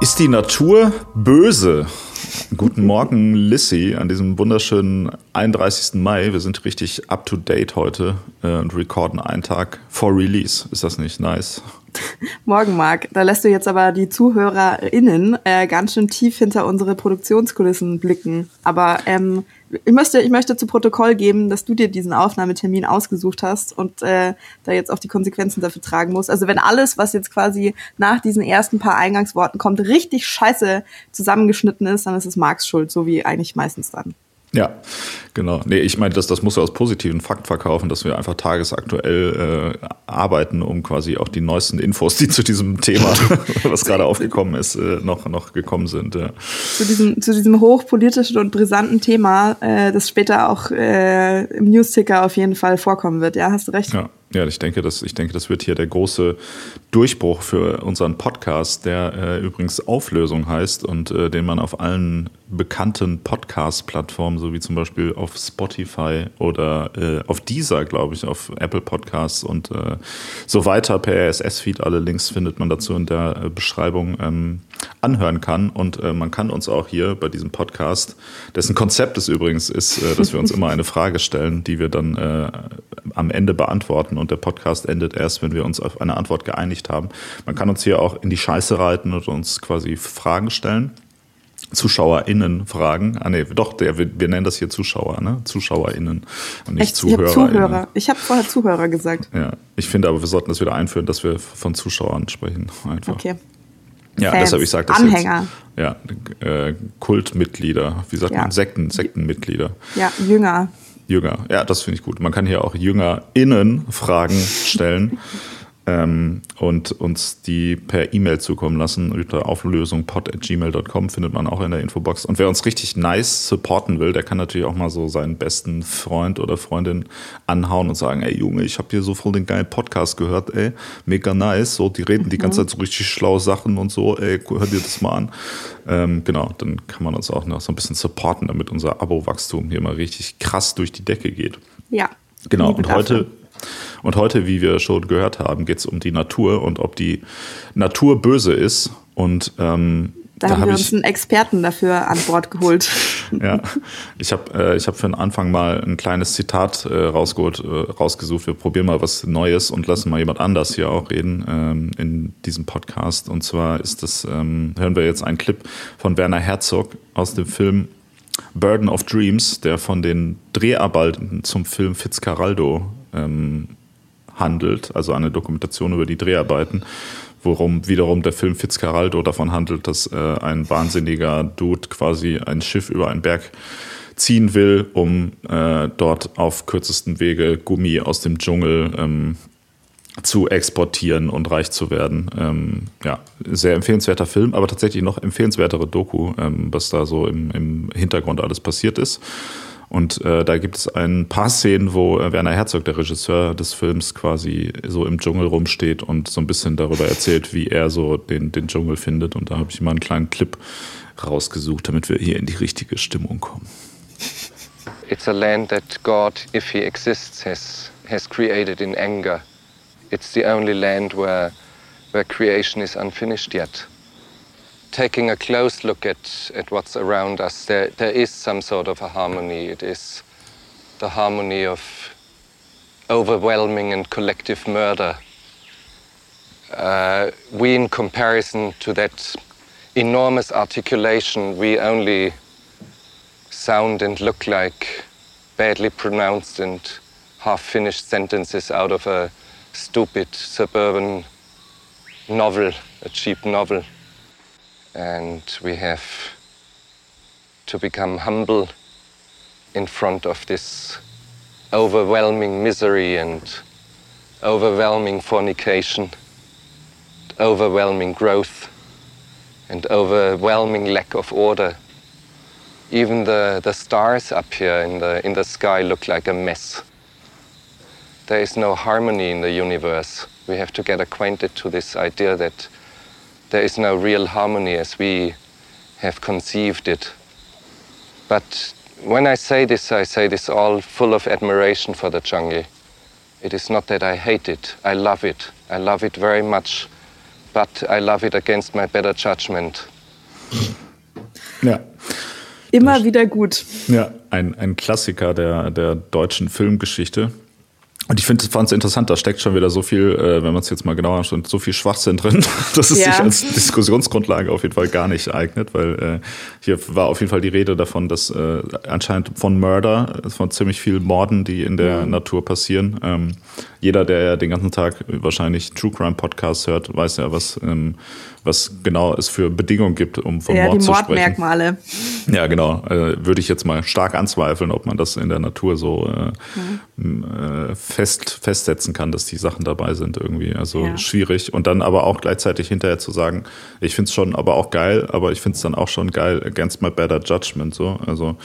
Ist die Natur böse? Guten Morgen, Lissy, an diesem wunderschönen 31. Mai. Wir sind richtig up to date heute äh, und recorden einen Tag vor Release. Ist das nicht nice? Morgen, Marc. Da lässt du jetzt aber die ZuhörerInnen äh, ganz schön tief hinter unsere Produktionskulissen blicken. Aber ähm, ich möchte, ich möchte zu Protokoll geben, dass du dir diesen Aufnahmetermin ausgesucht hast und äh, da jetzt auch die Konsequenzen dafür tragen musst. Also wenn alles, was jetzt quasi nach diesen ersten paar Eingangsworten kommt, richtig scheiße zusammengeschnitten ist, dann ist es Marks Schuld, so wie eigentlich meistens dann. Ja, genau. Nee, ich meine, das, das muss du als positiven Fakt verkaufen, dass wir einfach tagesaktuell äh, arbeiten, um quasi auch die neuesten Infos, die zu diesem Thema, was gerade aufgekommen ist, äh, noch, noch gekommen sind. Ja. Zu, diesem, zu diesem hochpolitischen und brisanten Thema, äh, das später auch äh, im Newsticker auf jeden Fall vorkommen wird. Ja, hast du recht. Ja. Ja, ich denke, das, ich denke, das wird hier der große Durchbruch für unseren Podcast, der äh, übrigens Auflösung heißt und äh, den man auf allen bekannten Podcast-Plattformen, so wie zum Beispiel auf Spotify oder äh, auf Deezer, glaube ich, auf Apple Podcasts und äh, so weiter per RSS-Feed, alle Links findet man dazu in der äh, Beschreibung, ähm, anhören kann. Und äh, man kann uns auch hier bei diesem Podcast, dessen Konzept es übrigens ist, äh, dass wir uns immer eine Frage stellen, die wir dann äh, am Ende beantworten. Und der Podcast endet erst, wenn wir uns auf eine Antwort geeinigt haben. Man kann uns hier auch in die Scheiße reiten und uns quasi Fragen stellen. ZuschauerInnen fragen. Ah nee, doch, der, wir, wir nennen das hier Zuschauer, ne? ZuschauerInnen und nicht Echt? Zuhörer. Ich Zuhörer. Ich habe vorher Zuhörer gesagt. Ja, ich finde aber, wir sollten das wieder einführen, dass wir von Zuschauern sprechen. Einfach. Okay. Ja, Fans, deshalb ich sage das Anhänger. Jetzt. Ja, äh, Kultmitglieder, wie sagt ja. man, Sekten, Sektenmitglieder. Ja, Jünger. Jünger, ja, das finde ich gut. Man kann hier auch JüngerInnen Fragen stellen ähm, und uns die per E-Mail zukommen lassen. Unter auflösungpod.gmail.com findet man auch in der Infobox. Und wer uns richtig nice supporten will, der kann natürlich auch mal so seinen besten Freund oder Freundin anhauen und sagen, ey Junge, ich habe hier so voll den geilen Podcast gehört, ey, mega nice. So, die reden die ganze mhm. Zeit so richtig schlaue Sachen und so, ey, hör dir das mal an. Ähm, genau, dann kann man uns auch noch so ein bisschen supporten, damit unser Abo-Wachstum hier mal richtig krass durch die Decke geht. Ja. Genau, und heute und heute, wie wir schon gehört haben, geht es um die Natur und ob die Natur böse ist. Und ähm, da, da haben hab wir uns einen Experten dafür an Bord geholt. ja, ich habe äh, hab für den Anfang mal ein kleines Zitat äh, rausgeholt, äh, rausgesucht. Wir probieren mal was Neues und lassen mal jemand anders hier auch reden ähm, in diesem Podcast. Und zwar ist das, ähm, hören wir jetzt einen Clip von Werner Herzog aus dem Film Burden of Dreams, der von den Dreharbeiten zum Film Fitzcarraldo ähm, handelt, also eine Dokumentation über die Dreharbeiten, worum wiederum der Film Fitzcarraldo davon handelt, dass äh, ein wahnsinniger Dude quasi ein Schiff über einen Berg ziehen will, um äh, dort auf kürzesten Wege Gummi aus dem Dschungel ähm, zu exportieren und reich zu werden. Ähm, ja, sehr empfehlenswerter Film, aber tatsächlich noch empfehlenswertere Doku, ähm, was da so im, im Hintergrund alles passiert ist. Und äh, da gibt es ein paar Szenen, wo äh, Werner Herzog, der Regisseur des Films, quasi so im Dschungel rumsteht und so ein bisschen darüber erzählt, wie er so den, den Dschungel findet. Und da habe ich mal einen kleinen Clip rausgesucht, damit wir hier in die richtige Stimmung kommen. It's a land that God, if he exists, has, has created in anger. It's the only land where, where creation is unfinished yet. taking a close look at, at what's around us, there, there is some sort of a harmony. It is the harmony of overwhelming and collective murder. Uh, we, in comparison to that enormous articulation, we only sound and look like badly pronounced and half-finished sentences out of a stupid suburban novel, a cheap novel and we have to become humble in front of this overwhelming misery and overwhelming fornication, overwhelming growth, and overwhelming lack of order. Even the, the stars up here in the, in the sky look like a mess. There is no harmony in the universe. We have to get acquainted to this idea that there is no real harmony as we have conceived it. But when I say this, I say this all full of admiration for the jungle. It is not that I hate it, I love it. I love it very much, but I love it against my better judgment. Ja. Immer wieder gut. Ja, ein, ein Klassiker der, der deutschen Filmgeschichte. Und ich finde, fand es interessant, da steckt schon wieder so viel, äh, wenn man es jetzt mal genauer anschaut, so viel Schwachsinn drin, dass es Ja. sich als Diskussionsgrundlage auf jeden Fall gar nicht eignet, weil äh, hier war auf jeden Fall die Rede davon, dass äh, anscheinend von Murder, von ziemlich viel Morden, die in der Natur passieren. Ähm, jeder, der ja den ganzen Tag wahrscheinlich True Crime Podcasts hört, weiß ja, was, ähm, was genau es für Bedingungen gibt, um von Ja, Mord die zu sprechen. Mordmerkmale. Ja, genau. Äh, würde ich jetzt mal stark anzweifeln, ob man das in der Natur so äh, m, äh, fest, festsetzen kann, dass die Sachen dabei sind irgendwie. Also Ja. schwierig. Und dann aber auch gleichzeitig hinterher zu sagen, ich finde es schon aber auch geil, aber ich finde es dann auch schon geil against my better judgment. So. Also,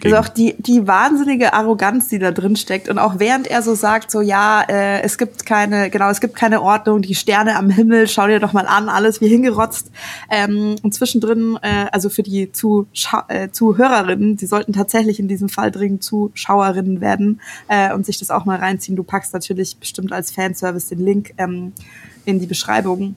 gegen- Also auch die, die wahnsinnige Arroganz, die da drin steckt. Und auch während er so sagt, so ja, äh, es gibt keine, genau, es gibt keine Ordnung, die Sterne am Himmel, schau dir doch mal an, alles wie hingerotzt. Ähm, und zwischendrin, äh, also für die Zuschau äh, Zuhörerinnen, die sollten tatsächlich in diesem Fall dringend Zuschauerinnen werden äh, und sich das auch mal reinziehen. Du packst natürlich bestimmt als Fanservice den Link ähm, in die Beschreibung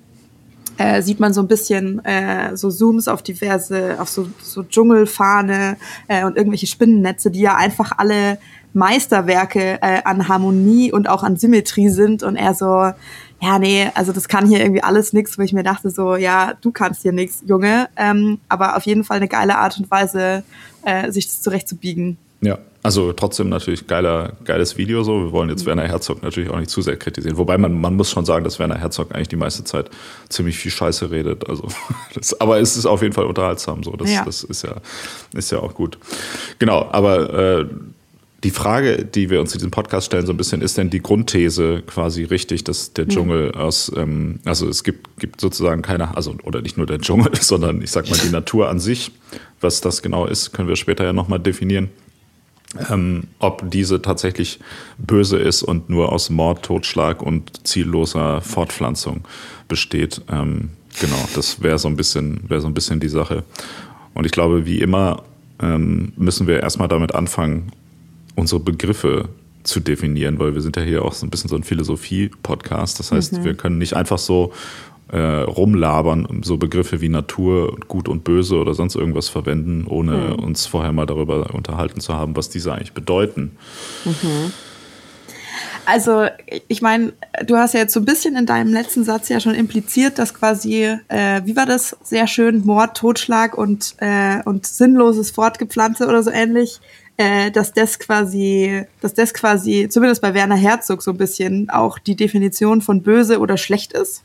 äh, sieht man so ein bisschen äh, so Zooms auf diverse, auf so, so Dschungelfahne äh, und irgendwelche Spinnennetze, die ja einfach alle Meisterwerke äh, an Harmonie und auch an Symmetrie sind und er so, ja, nee, also das kann hier irgendwie alles nix, wo ich mir dachte so, ja, du kannst hier nix, Junge, ähm, aber auf jeden Fall eine geile Art und Weise, äh, sich das zurechtzubiegen. Ja, also trotzdem natürlich geiler, geiles Video so. Wir wollen jetzt Werner Herzog natürlich auch nicht zu sehr kritisieren. Wobei man, man muss schon sagen, dass Werner Herzog eigentlich die meiste Zeit ziemlich viel Scheiße redet. Also, das, aber es ist auf jeden Fall unterhaltsam so. Das, Ja. das ist ja, ist ja auch gut. Genau, aber äh, die Frage, die wir uns in diesem Podcast stellen, so ein bisschen, ist denn die Grundthese quasi richtig, dass der Dschungel aus, ähm, also es gibt, gibt sozusagen keine, also oder nicht nur der Dschungel, sondern ich sag mal die Natur an sich. Was das genau ist, können wir später ja nochmal definieren ähm, ob diese tatsächlich böse ist und nur aus Mord, Totschlag und zielloser Fortpflanzung besteht. Ähm, genau, das wäre so ein bisschen, wäre so ein bisschen die Sache. Und ich glaube, wie immer ähm, müssen wir erstmal damit anfangen, unsere Begriffe zu definieren, weil wir sind ja hier auch so ein bisschen so ein Philosophie-Podcast. Das heißt, wir können nicht einfach so äh, rumlabern, so Begriffe wie Natur, Gut und Böse oder sonst irgendwas verwenden, ohne uns vorher mal darüber unterhalten zu haben, was diese eigentlich bedeuten. Also, ich meine, du hast ja jetzt so ein bisschen in deinem letzten Satz ja schon impliziert, dass quasi, äh, wie war das, sehr schön, Mord, Totschlag und, äh, und sinnloses Fortgepflanze oder so ähnlich, äh, dass das quasi, dass das quasi, zumindest bei Werner Herzog so ein bisschen auch die Definition von böse oder schlecht ist.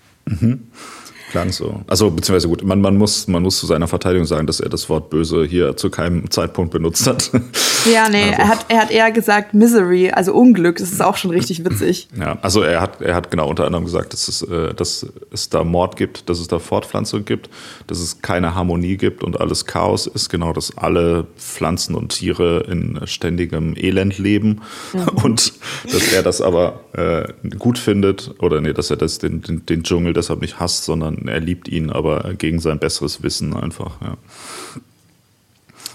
Klang so. Also, beziehungsweise gut, man, man, muss, man muss zu seiner Verteidigung sagen, dass er das Wort böse hier zu keinem Zeitpunkt benutzt hat. Ja, nee, Also. er, hat, er hat eher gesagt Misery, also Unglück, das ist auch schon richtig witzig. Ja, also er hat, er hat genau unter anderem gesagt, dass es, äh, dass es da Mord gibt, dass es da Fortpflanzung gibt, dass es keine Harmonie gibt und alles Chaos ist, genau, dass alle Pflanzen und Tiere in ständigem Elend leben und dass er das aber äh, gut findet oder nee, dass er das den, den, den Dschungel deshalb nicht hasst, sondern er liebt ihn, aber gegen sein besseres Wissen einfach. Ja.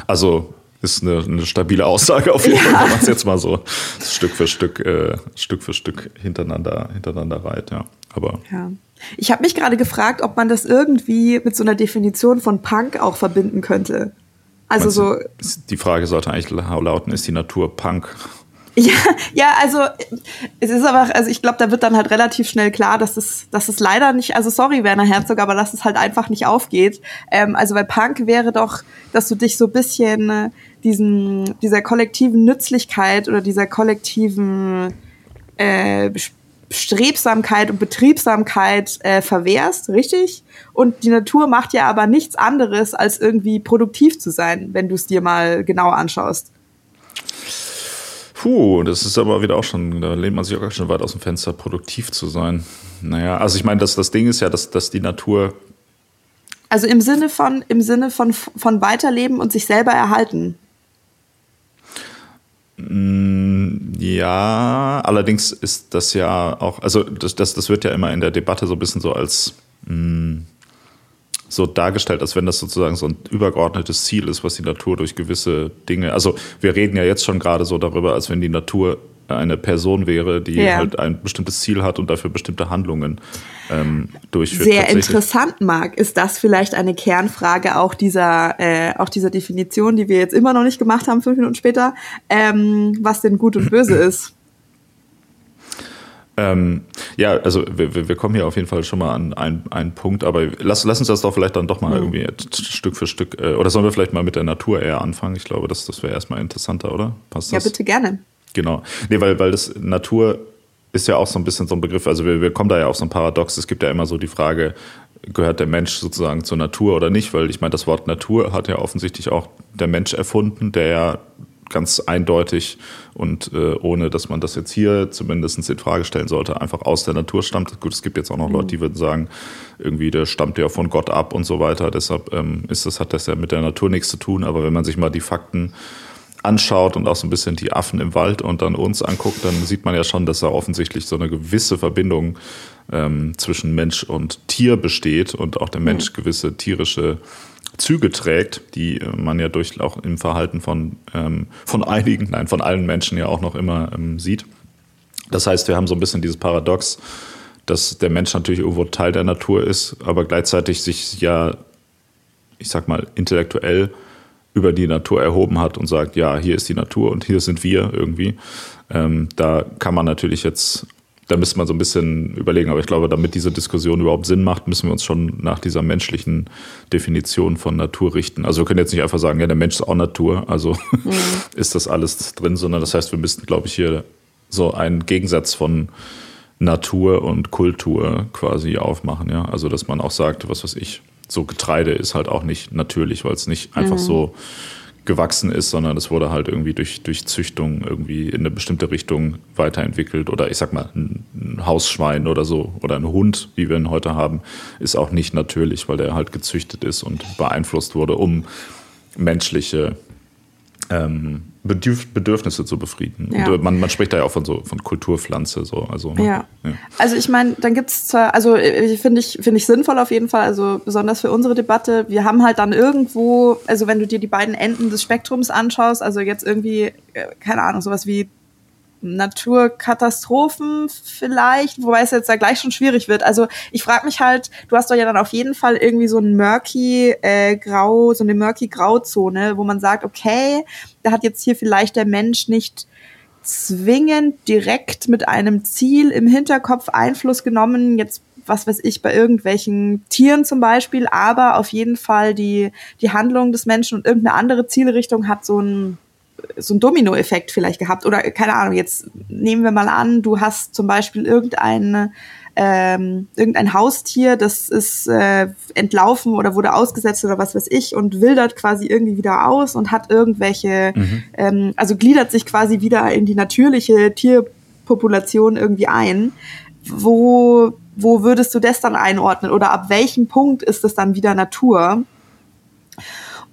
Also ist eine, eine stabile Aussage auf jeden Ja. Fall, wenn man es jetzt mal so Stück für Stück, äh, Stück für Stück hintereinander, hintereinander reiht, ja. Aber Ja. Ich habe mich gerade gefragt, ob man das irgendwie mit so einer Definition von Punk auch verbinden könnte. Also meinst so, du, die Frage sollte eigentlich lauten, ist die Natur Punk? Ja, ja, also es ist aber, also ich glaube, da wird dann halt relativ schnell klar, dass es, dass es leider nicht, also sorry Werner Herzog, aber dass es halt einfach nicht aufgeht. Ähm, also bei Punk wäre doch, dass du dich so ein bisschen äh, diesen, dieser kollektiven Nützlichkeit oder dieser kollektiven äh, Strebsamkeit und Betriebsamkeit äh, verwehrst, richtig? Und die Natur macht ja aber nichts anderes, als irgendwie produktiv zu sein, wenn du es dir mal genau anschaust. Puh, das ist aber wieder auch schon, da lehnt man sich auch ganz schön weit aus dem Fenster, produktiv zu sein. Naja, also ich meine, das, das Ding ist ja, dass, dass die Natur Also im Sinne von, im Sinne von, von Weiterleben und sich selber erhalten. Ja, allerdings ist das ja auch, also das, das, das wird ja immer in der Debatte so ein bisschen so als mh, so dargestellt, als wenn das sozusagen so ein übergeordnetes Ziel ist, was die Natur durch gewisse Dinge, also wir reden ja jetzt schon gerade so darüber, als wenn die Natur eine Person wäre, die Ja. halt ein bestimmtes Ziel hat und dafür bestimmte Handlungen ähm, durchführt. Sehr interessant, Marc. Ist das vielleicht eine Kernfrage auch dieser, äh, auch dieser Definition, die wir jetzt immer noch nicht gemacht haben, fünf Minuten später, ähm, was denn gut und böse ist? Ähm, ja, also wir, wir kommen hier auf jeden Fall schon mal an einen, einen Punkt, aber lass, lass uns das doch vielleicht dann doch mal irgendwie t- Stück für Stück, äh, oder sollen wir vielleicht mal mit der Natur eher anfangen? Ich glaube, das, das wäre erstmal interessanter, oder? Passt Ja, das? bitte gerne. Genau. Nee, weil, weil das Natur ist ja auch so ein bisschen so ein Begriff, also wir, wir kommen da ja auf so ein Paradox. Es gibt ja immer so die Frage, gehört der Mensch sozusagen zur Natur oder nicht? Weil ich meine, das Wort Natur hat ja offensichtlich auch der Mensch erfunden, der ja ganz eindeutig und äh, ohne, dass man das jetzt hier zumindest in Frage stellen sollte, einfach aus der Natur stammt. Gut, es gibt jetzt auch noch Leute, die würden sagen, irgendwie der stammt ja von Gott ab und so weiter. Deshalb ähm, ist das, hat das ja mit der Natur nichts zu tun. Aber wenn man sich mal die Fakten anschaut und auch so ein bisschen die Affen im Wald und dann uns anguckt, dann sieht man ja schon, dass da offensichtlich so eine gewisse Verbindung ähm, zwischen Mensch und Tier besteht und auch der Mensch gewisse tierische Züge trägt, die äh, man ja durch auch im Verhalten von, ähm, von einigen, nein, von allen Menschen ja auch noch immer ähm, sieht. Das heißt, wir haben so ein bisschen dieses Paradox, dass der Mensch natürlich irgendwo Teil der Natur ist, aber gleichzeitig sich ja, ich sag mal, intellektuell über die Natur erhoben hat und sagt, ja, hier ist die Natur und hier sind wir irgendwie. Ähm, da kann man natürlich jetzt, da müsste man so ein bisschen überlegen, aber ich glaube, damit diese Diskussion überhaupt Sinn macht, müssen wir uns schon nach dieser menschlichen Definition von Natur richten. Also wir können jetzt nicht einfach sagen, ja, der Mensch ist auch Natur, also ist das alles drin, sondern das heißt, wir müssten, glaube ich, hier so einen Gegensatz von Natur und Kultur quasi aufmachen, ja. Also dass man auch sagt, was weiß ich, so Getreide ist halt auch nicht natürlich, weil es nicht einfach so gewachsen ist, sondern es wurde halt irgendwie durch, durch Züchtung irgendwie in eine bestimmte Richtung weiterentwickelt. Oder ich sag mal, ein, ein Hausschwein oder so oder ein Hund, wie wir ihn heute haben, ist auch nicht natürlich, weil der halt gezüchtet ist und beeinflusst wurde, um menschliche ähm, Bedürf Bedürfnisse zu befrieden. Ja. Und äh, man, man spricht da ja auch von so von Kulturpflanze, so. Also, ne? Ja. Also ich meine, dann gibt's zwar, also äh, finde ich, finde ich sinnvoll auf jeden Fall, also besonders für unsere Debatte. Wir haben halt dann irgendwo, also wenn du dir die beiden Enden des Spektrums anschaust, also jetzt irgendwie, äh, keine Ahnung, sowas wie Naturkatastrophen vielleicht, wobei es jetzt da gleich schon schwierig wird. Also ich frage mich halt, du hast doch ja dann auf jeden Fall irgendwie so ein murky äh, grau, so eine murky Grauzone, wo man sagt, okay, da hat jetzt hier vielleicht der Mensch nicht zwingend direkt mit einem Ziel im Hinterkopf Einfluss genommen, jetzt was weiß ich, bei irgendwelchen Tieren zum Beispiel, aber auf jeden Fall die, die Handlung des Menschen und irgendeine andere Zielrichtung hat so ein so ein Dominoeffekt vielleicht gehabt oder keine Ahnung, jetzt nehmen wir mal an, du hast zum Beispiel irgendein, ähm, irgendein Haustier, das ist äh, entlaufen oder wurde ausgesetzt oder was weiß ich und wildert quasi irgendwie wieder aus und hat irgendwelche, ähm, also gliedert sich quasi wieder in die natürliche Tierpopulation irgendwie ein. Wo, wo würdest du das dann einordnen oder ab welchem Punkt ist es dann wieder Natur?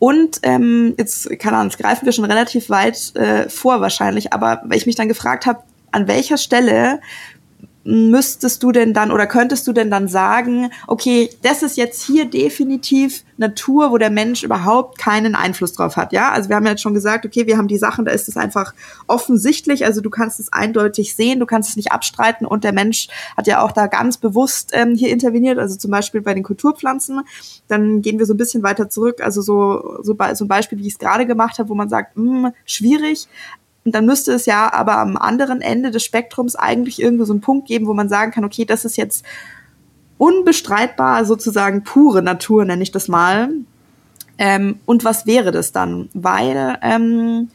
Und ähm, jetzt, keine Ahnung, jetzt greifen wir schon relativ weit äh, vor wahrscheinlich, aber weil ich mich dann gefragt habe, an welcher Stelle müsstest du denn dann oder könntest du denn dann sagen, okay, das ist jetzt hier definitiv Natur, wo der Mensch überhaupt keinen Einfluss drauf hat, ja? Also wir haben ja jetzt schon gesagt, okay, wir haben die Sachen, da ist es einfach offensichtlich, also du kannst es eindeutig sehen, du kannst es nicht abstreiten und der Mensch hat ja auch da ganz bewusst ähm, hier interveniert, also zum Beispiel bei den Kulturpflanzen. Dann gehen wir so ein bisschen weiter zurück, also so, so, so ein Beispiel, wie ich es gerade gemacht habe, wo man sagt, mh, schwierig, und dann müsste es ja aber am anderen Ende des Spektrums eigentlich irgendwie so einen Punkt geben, wo man sagen kann, okay, das ist jetzt unbestreitbar sozusagen pure Natur, nenne ich das mal. Ähm, und was wäre das dann? Weil ähm,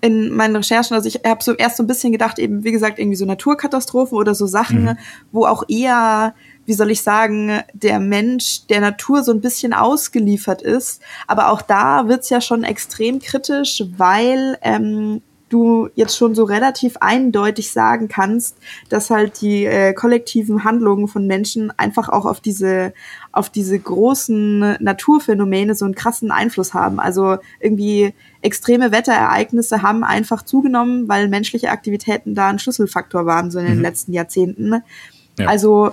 in meinen Recherchen, also ich habe so erst so ein bisschen gedacht, eben wie gesagt, irgendwie so Naturkatastrophen oder so Sachen, Mhm. wo auch eher, wie soll ich sagen, der Mensch der Natur so ein bisschen ausgeliefert ist. Aber auch da wird's ja schon extrem kritisch, weil ähm, du jetzt schon so relativ eindeutig sagen kannst, dass halt die äh, kollektiven Handlungen von Menschen einfach auch auf diese auf diese großen Naturphänomene so einen krassen Einfluss haben. Also irgendwie extreme Wetterereignisse haben einfach zugenommen, weil menschliche Aktivitäten da ein Schlüsselfaktor waren so in den letzten Jahrzehnten. Ja. Also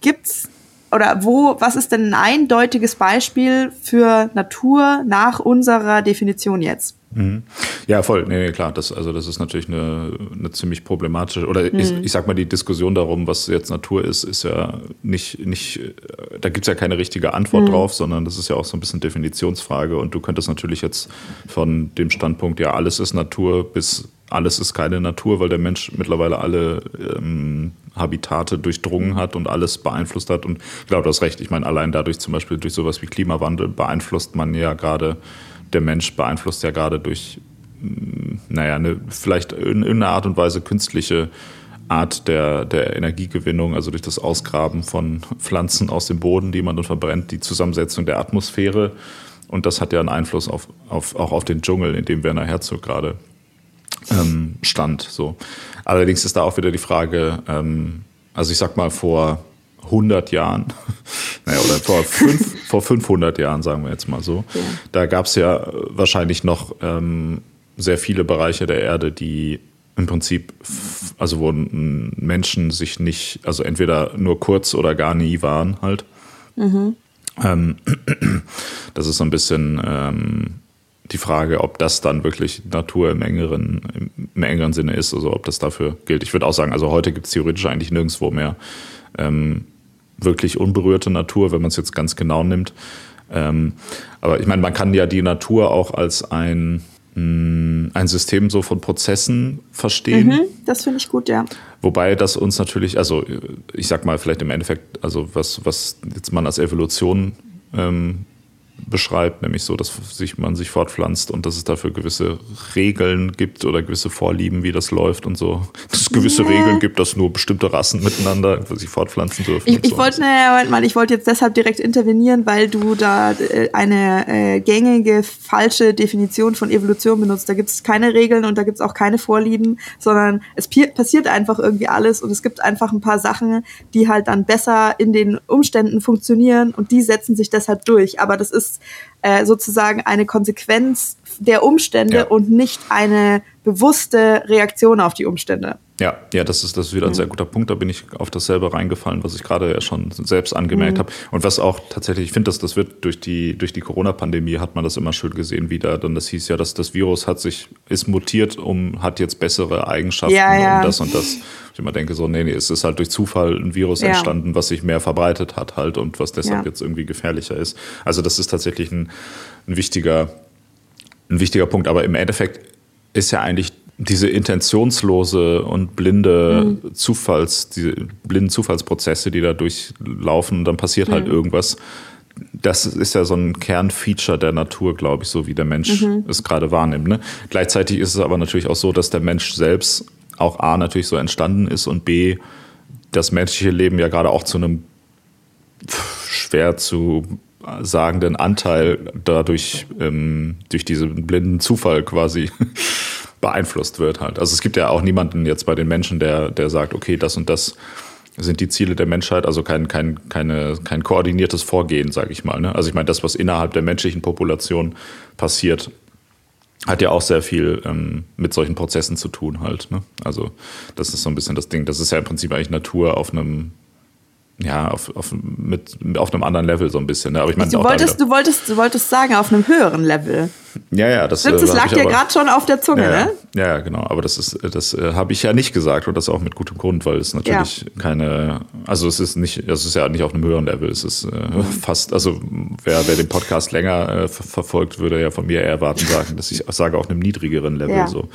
gibt's oder wo, was ist denn ein eindeutiges Beispiel für Natur nach unserer Definition jetzt? Mhm. Ja, voll. Nee, nee, klar. Das, also das ist natürlich eine, eine ziemlich problematische, oder mhm. ich, ich sag mal, die Diskussion darum, was jetzt Natur ist, ist ja nicht, nicht da gibt es ja keine richtige Antwort mhm. drauf, sondern das ist ja auch so ein bisschen Definitionsfrage. Und du könntest natürlich jetzt von dem Standpunkt, ja, alles ist Natur, bis alles ist keine Natur, weil der Mensch mittlerweile alle ähm, Habitate durchdrungen hat und alles beeinflusst hat. Und ich glaube, du hast recht. Ich meine, allein dadurch zum Beispiel durch sowas wie Klimawandel beeinflusst man ja gerade der Mensch beeinflusst ja gerade durch, mm, naja, eine, vielleicht in irgendeiner Art und Weise künstliche Art der, der Energiegewinnung, also durch das Ausgraben von Pflanzen aus dem Boden, die man dann verbrennt, die Zusammensetzung der Atmosphäre. Und das hat ja einen Einfluss auf, auf, auch auf den Dschungel, in dem Werner Herzog gerade ähm, stand. So. Allerdings ist da auch wieder die Frage, ähm, also ich sag mal, vor 100 Jahren, naja, oder vor, fünf, vor 500 Jahren, sagen wir jetzt mal so, ja. da gab es ja wahrscheinlich noch ähm, sehr viele Bereiche der Erde, die im Prinzip, also wo Menschen sich nicht, also entweder nur kurz oder gar nie waren halt. Mhm. Ähm, das ist so ein bisschen ähm, die Frage, ob das dann wirklich Natur im engeren, im engeren Sinne ist, also ob das dafür gilt. Ich würde auch sagen, also heute gibt es theoretisch eigentlich nirgendwo mehr ähm, wirklich unberührte Natur, wenn man es jetzt ganz genau nimmt. Ähm, aber ich meine, man kann ja die Natur auch als ein, mh, mm, ein System so von Prozessen verstehen. Mhm, das finde ich gut, ja. Wobei das uns natürlich, also ich sag mal vielleicht im Endeffekt, also was, was jetzt man als Evolution ähm, beschreibt, nämlich so, dass sich, man sich fortpflanzt und dass es dafür gewisse Regeln gibt oder gewisse Vorlieben, wie das läuft und so. Dass es gewisse ja. Regeln gibt, dass nur bestimmte Rassen miteinander sich fortpflanzen dürfen. Ich, ich so. wollte, naja, mal, ich wollte jetzt deshalb direkt intervenieren, weil du da äh, eine äh, gängige falsche Definition von Evolution benutzt. Da gibt es keine Regeln und da gibt es auch keine Vorlieben, sondern es passiert einfach irgendwie alles und es gibt einfach ein paar Sachen, die halt dann besser in den Umständen funktionieren und die setzen sich deshalb durch. Aber das ist äh, sozusagen eine Konsequenz der Umstände ja. und nicht eine bewusste Reaktion auf die Umstände. Ja, ja, das ist, das ist wieder ein mhm. sehr guter Punkt. Da bin ich auf dasselbe reingefallen, was ich gerade ja schon selbst angemerkt mhm. habe. Und was auch tatsächlich, ich finde, dass das wird durch die, durch die Corona-Pandemie hat man das immer schön gesehen wieder. Dann das hieß ja, dass das Virus hat sich, ist mutiert, um, hat jetzt bessere Eigenschaften ja, ja. und das und das. Ich immer denke so, nee, nee, es ist halt durch Zufall ein Virus ja. entstanden, was sich mehr verbreitet hat halt und was deshalb jetzt irgendwie gefährlicher ist. Also das ist tatsächlich ein, ein wichtiger, ein wichtiger Punkt. Aber im Endeffekt ist ja eigentlich diese intentionslose und blinde mhm. Zufalls, diese blinden Zufallsprozesse, die da durchlaufen, dann passiert halt mhm. halt irgendwas. Das ist ja so ein Kernfeature der Natur, glaube ich, so wie der Mensch mhm. es gerade wahrnimmt. Ne? Gleichzeitig ist es aber natürlich auch so, dass der Mensch selbst auch A natürlich so entstanden ist und B das menschliche Leben ja gerade auch zu einem schwer zu sagenden Anteil dadurch ähm, durch diesen blinden Zufall quasi beeinflusst wird halt. Also es gibt ja auch niemanden jetzt bei den Menschen, der, der sagt, okay, das und das sind die Ziele der Menschheit, also kein, kein, keine, kein koordiniertes Vorgehen, sage ich mal. Ne? Also ich meine, das, was innerhalb der menschlichen Population passiert, hat ja auch sehr viel ähm, mit solchen Prozessen zu tun halt. Ne? Also das ist so ein bisschen das Ding. Das ist ja im Prinzip eigentlich Natur auf einem ja, auf, auf, mit, auf einem anderen Level so ein bisschen. Ne? Aber ich meine, du, wolltest, du, wolltest, du wolltest sagen, auf einem höheren Level. Ja, ja, das, das, das äh, lag dir gerade schon auf der Zunge, ja, ne? Ja, genau. Aber das ist, das äh, habe ich ja nicht gesagt und das auch mit gutem Grund, weil es natürlich ja. keine, also es ist nicht, es ist ja nicht auf einem höheren Level. Es ist äh, fast, also wer, wer den Podcast länger äh, verfolgt, würde ja von mir eher erwarten sagen, dass ich sage auf einem niedrigeren Level ja. so.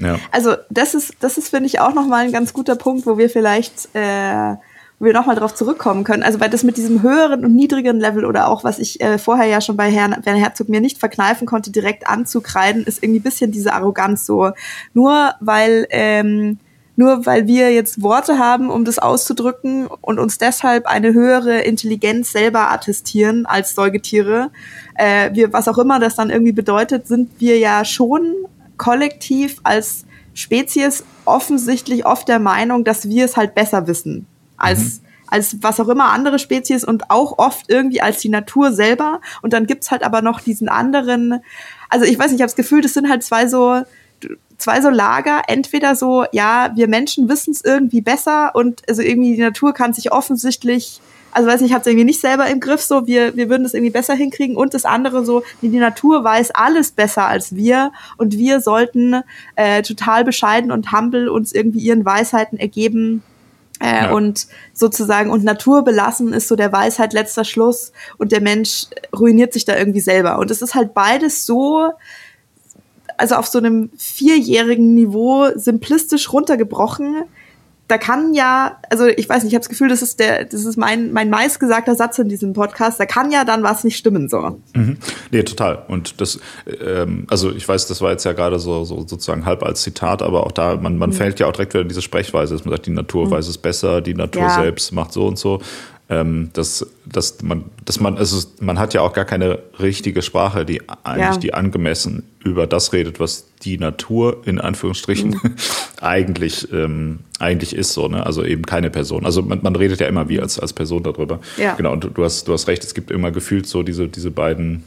Ja. Also das ist, das ist finde ich auch nochmal ein ganz guter Punkt, wo wir vielleicht äh, wir nochmal drauf zurückkommen können. Also weil das mit diesem höheren und niedrigeren Level oder auch, was ich äh, vorher ja schon bei Herrn Werner Herzog mir nicht verkneifen konnte, direkt anzukreiden, ist irgendwie bisschen diese Arroganz so. Nur weil, ähm, nur weil wir jetzt Worte haben, um das auszudrücken und uns deshalb eine höhere Intelligenz selber attestieren als Säugetiere, äh, wir, was auch immer das dann irgendwie bedeutet, sind wir ja schon kollektiv als Spezies offensichtlich oft der Meinung, dass wir es halt besser wissen als, mhm. als was auch immer andere Spezies und auch oft irgendwie als die Natur selber. Und dann gibt's halt aber noch diesen anderen, also ich weiß nicht, ich habe das Gefühl, das sind halt zwei so zwei so Lager, entweder so, ja, wir Menschen wissen es irgendwie besser und also irgendwie die Natur kann sich offensichtlich also weiß nicht, hat es irgendwie nicht selber im Griff, so wir, wir würden das irgendwie besser hinkriegen und das andere so, die, die Natur weiß alles besser als wir und wir sollten äh, total bescheiden und humble uns irgendwie ihren Weisheiten ergeben äh, ja. und sozusagen und Natur belassen ist so der Weisheit letzter Schluss und der Mensch ruiniert sich da irgendwie selber und es ist halt beides so also auf so einem vierjährigen Niveau simplistisch runtergebrochen, da kann ja, also ich weiß nicht, ich habe das Gefühl, das ist der, das ist mein mein meistgesagter Satz in diesem Podcast. Da kann ja dann was nicht stimmen so. Mhm. Nee, total. Und das, ähm, also ich weiß, das war jetzt ja gerade so, so sozusagen halb als Zitat, aber auch da man man mhm. fällt ja auch direkt wieder in diese Sprechweise, dass man sagt, die Natur mhm. weiß es besser, die Natur ja. selbst macht so und so ähm, dass, dass man, dass man, also man hat ja auch gar keine richtige Sprache, die eigentlich ja. die angemessen über das redet, was die Natur in Anführungsstrichen mhm. eigentlich, ähm, eigentlich ist so, ne? Also eben keine Person. Also man, man redet ja immer wie als, als Person darüber. Ja. Genau, und du hast, du hast recht, es gibt immer gefühlt so diese, diese beiden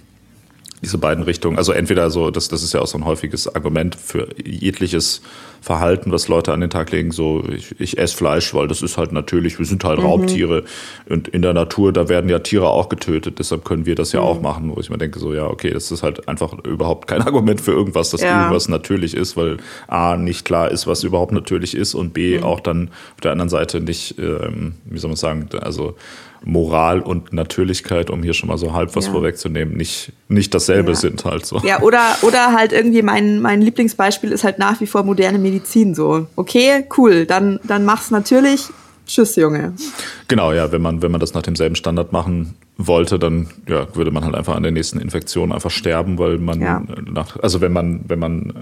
diese beiden Richtungen. Also entweder so, das, das ist ja auch so ein häufiges Argument für jegliches Verhalten, was Leute an den Tag legen, so ich, ich esse Fleisch, weil das ist halt natürlich, wir sind halt mhm. Raubtiere und in der Natur, da werden ja Tiere auch getötet, deshalb können wir das ja mhm. auch machen, wo ich mir denke, so ja, okay, das ist halt einfach überhaupt kein Argument für irgendwas, dass ja. irgendwas natürlich ist, weil A, nicht klar ist, was überhaupt natürlich ist und B, mhm. auch dann auf der anderen Seite nicht, ähm, wie soll man sagen, also Moral und Natürlichkeit, um hier schon mal so halb was ja. vorwegzunehmen, nicht, nicht dasselbe ja. sind halt so. Ja, oder, oder halt irgendwie mein, mein Lieblingsbeispiel ist halt nach wie vor moderne Medizin so. Okay, cool, dann, dann mach's natürlich. Tschüss, Junge. Genau, ja, wenn man, wenn man das nach demselben Standard machen wollte, dann ja, würde man halt einfach an der nächsten Infektion einfach sterben, weil man ja. nach, also wenn man, wenn man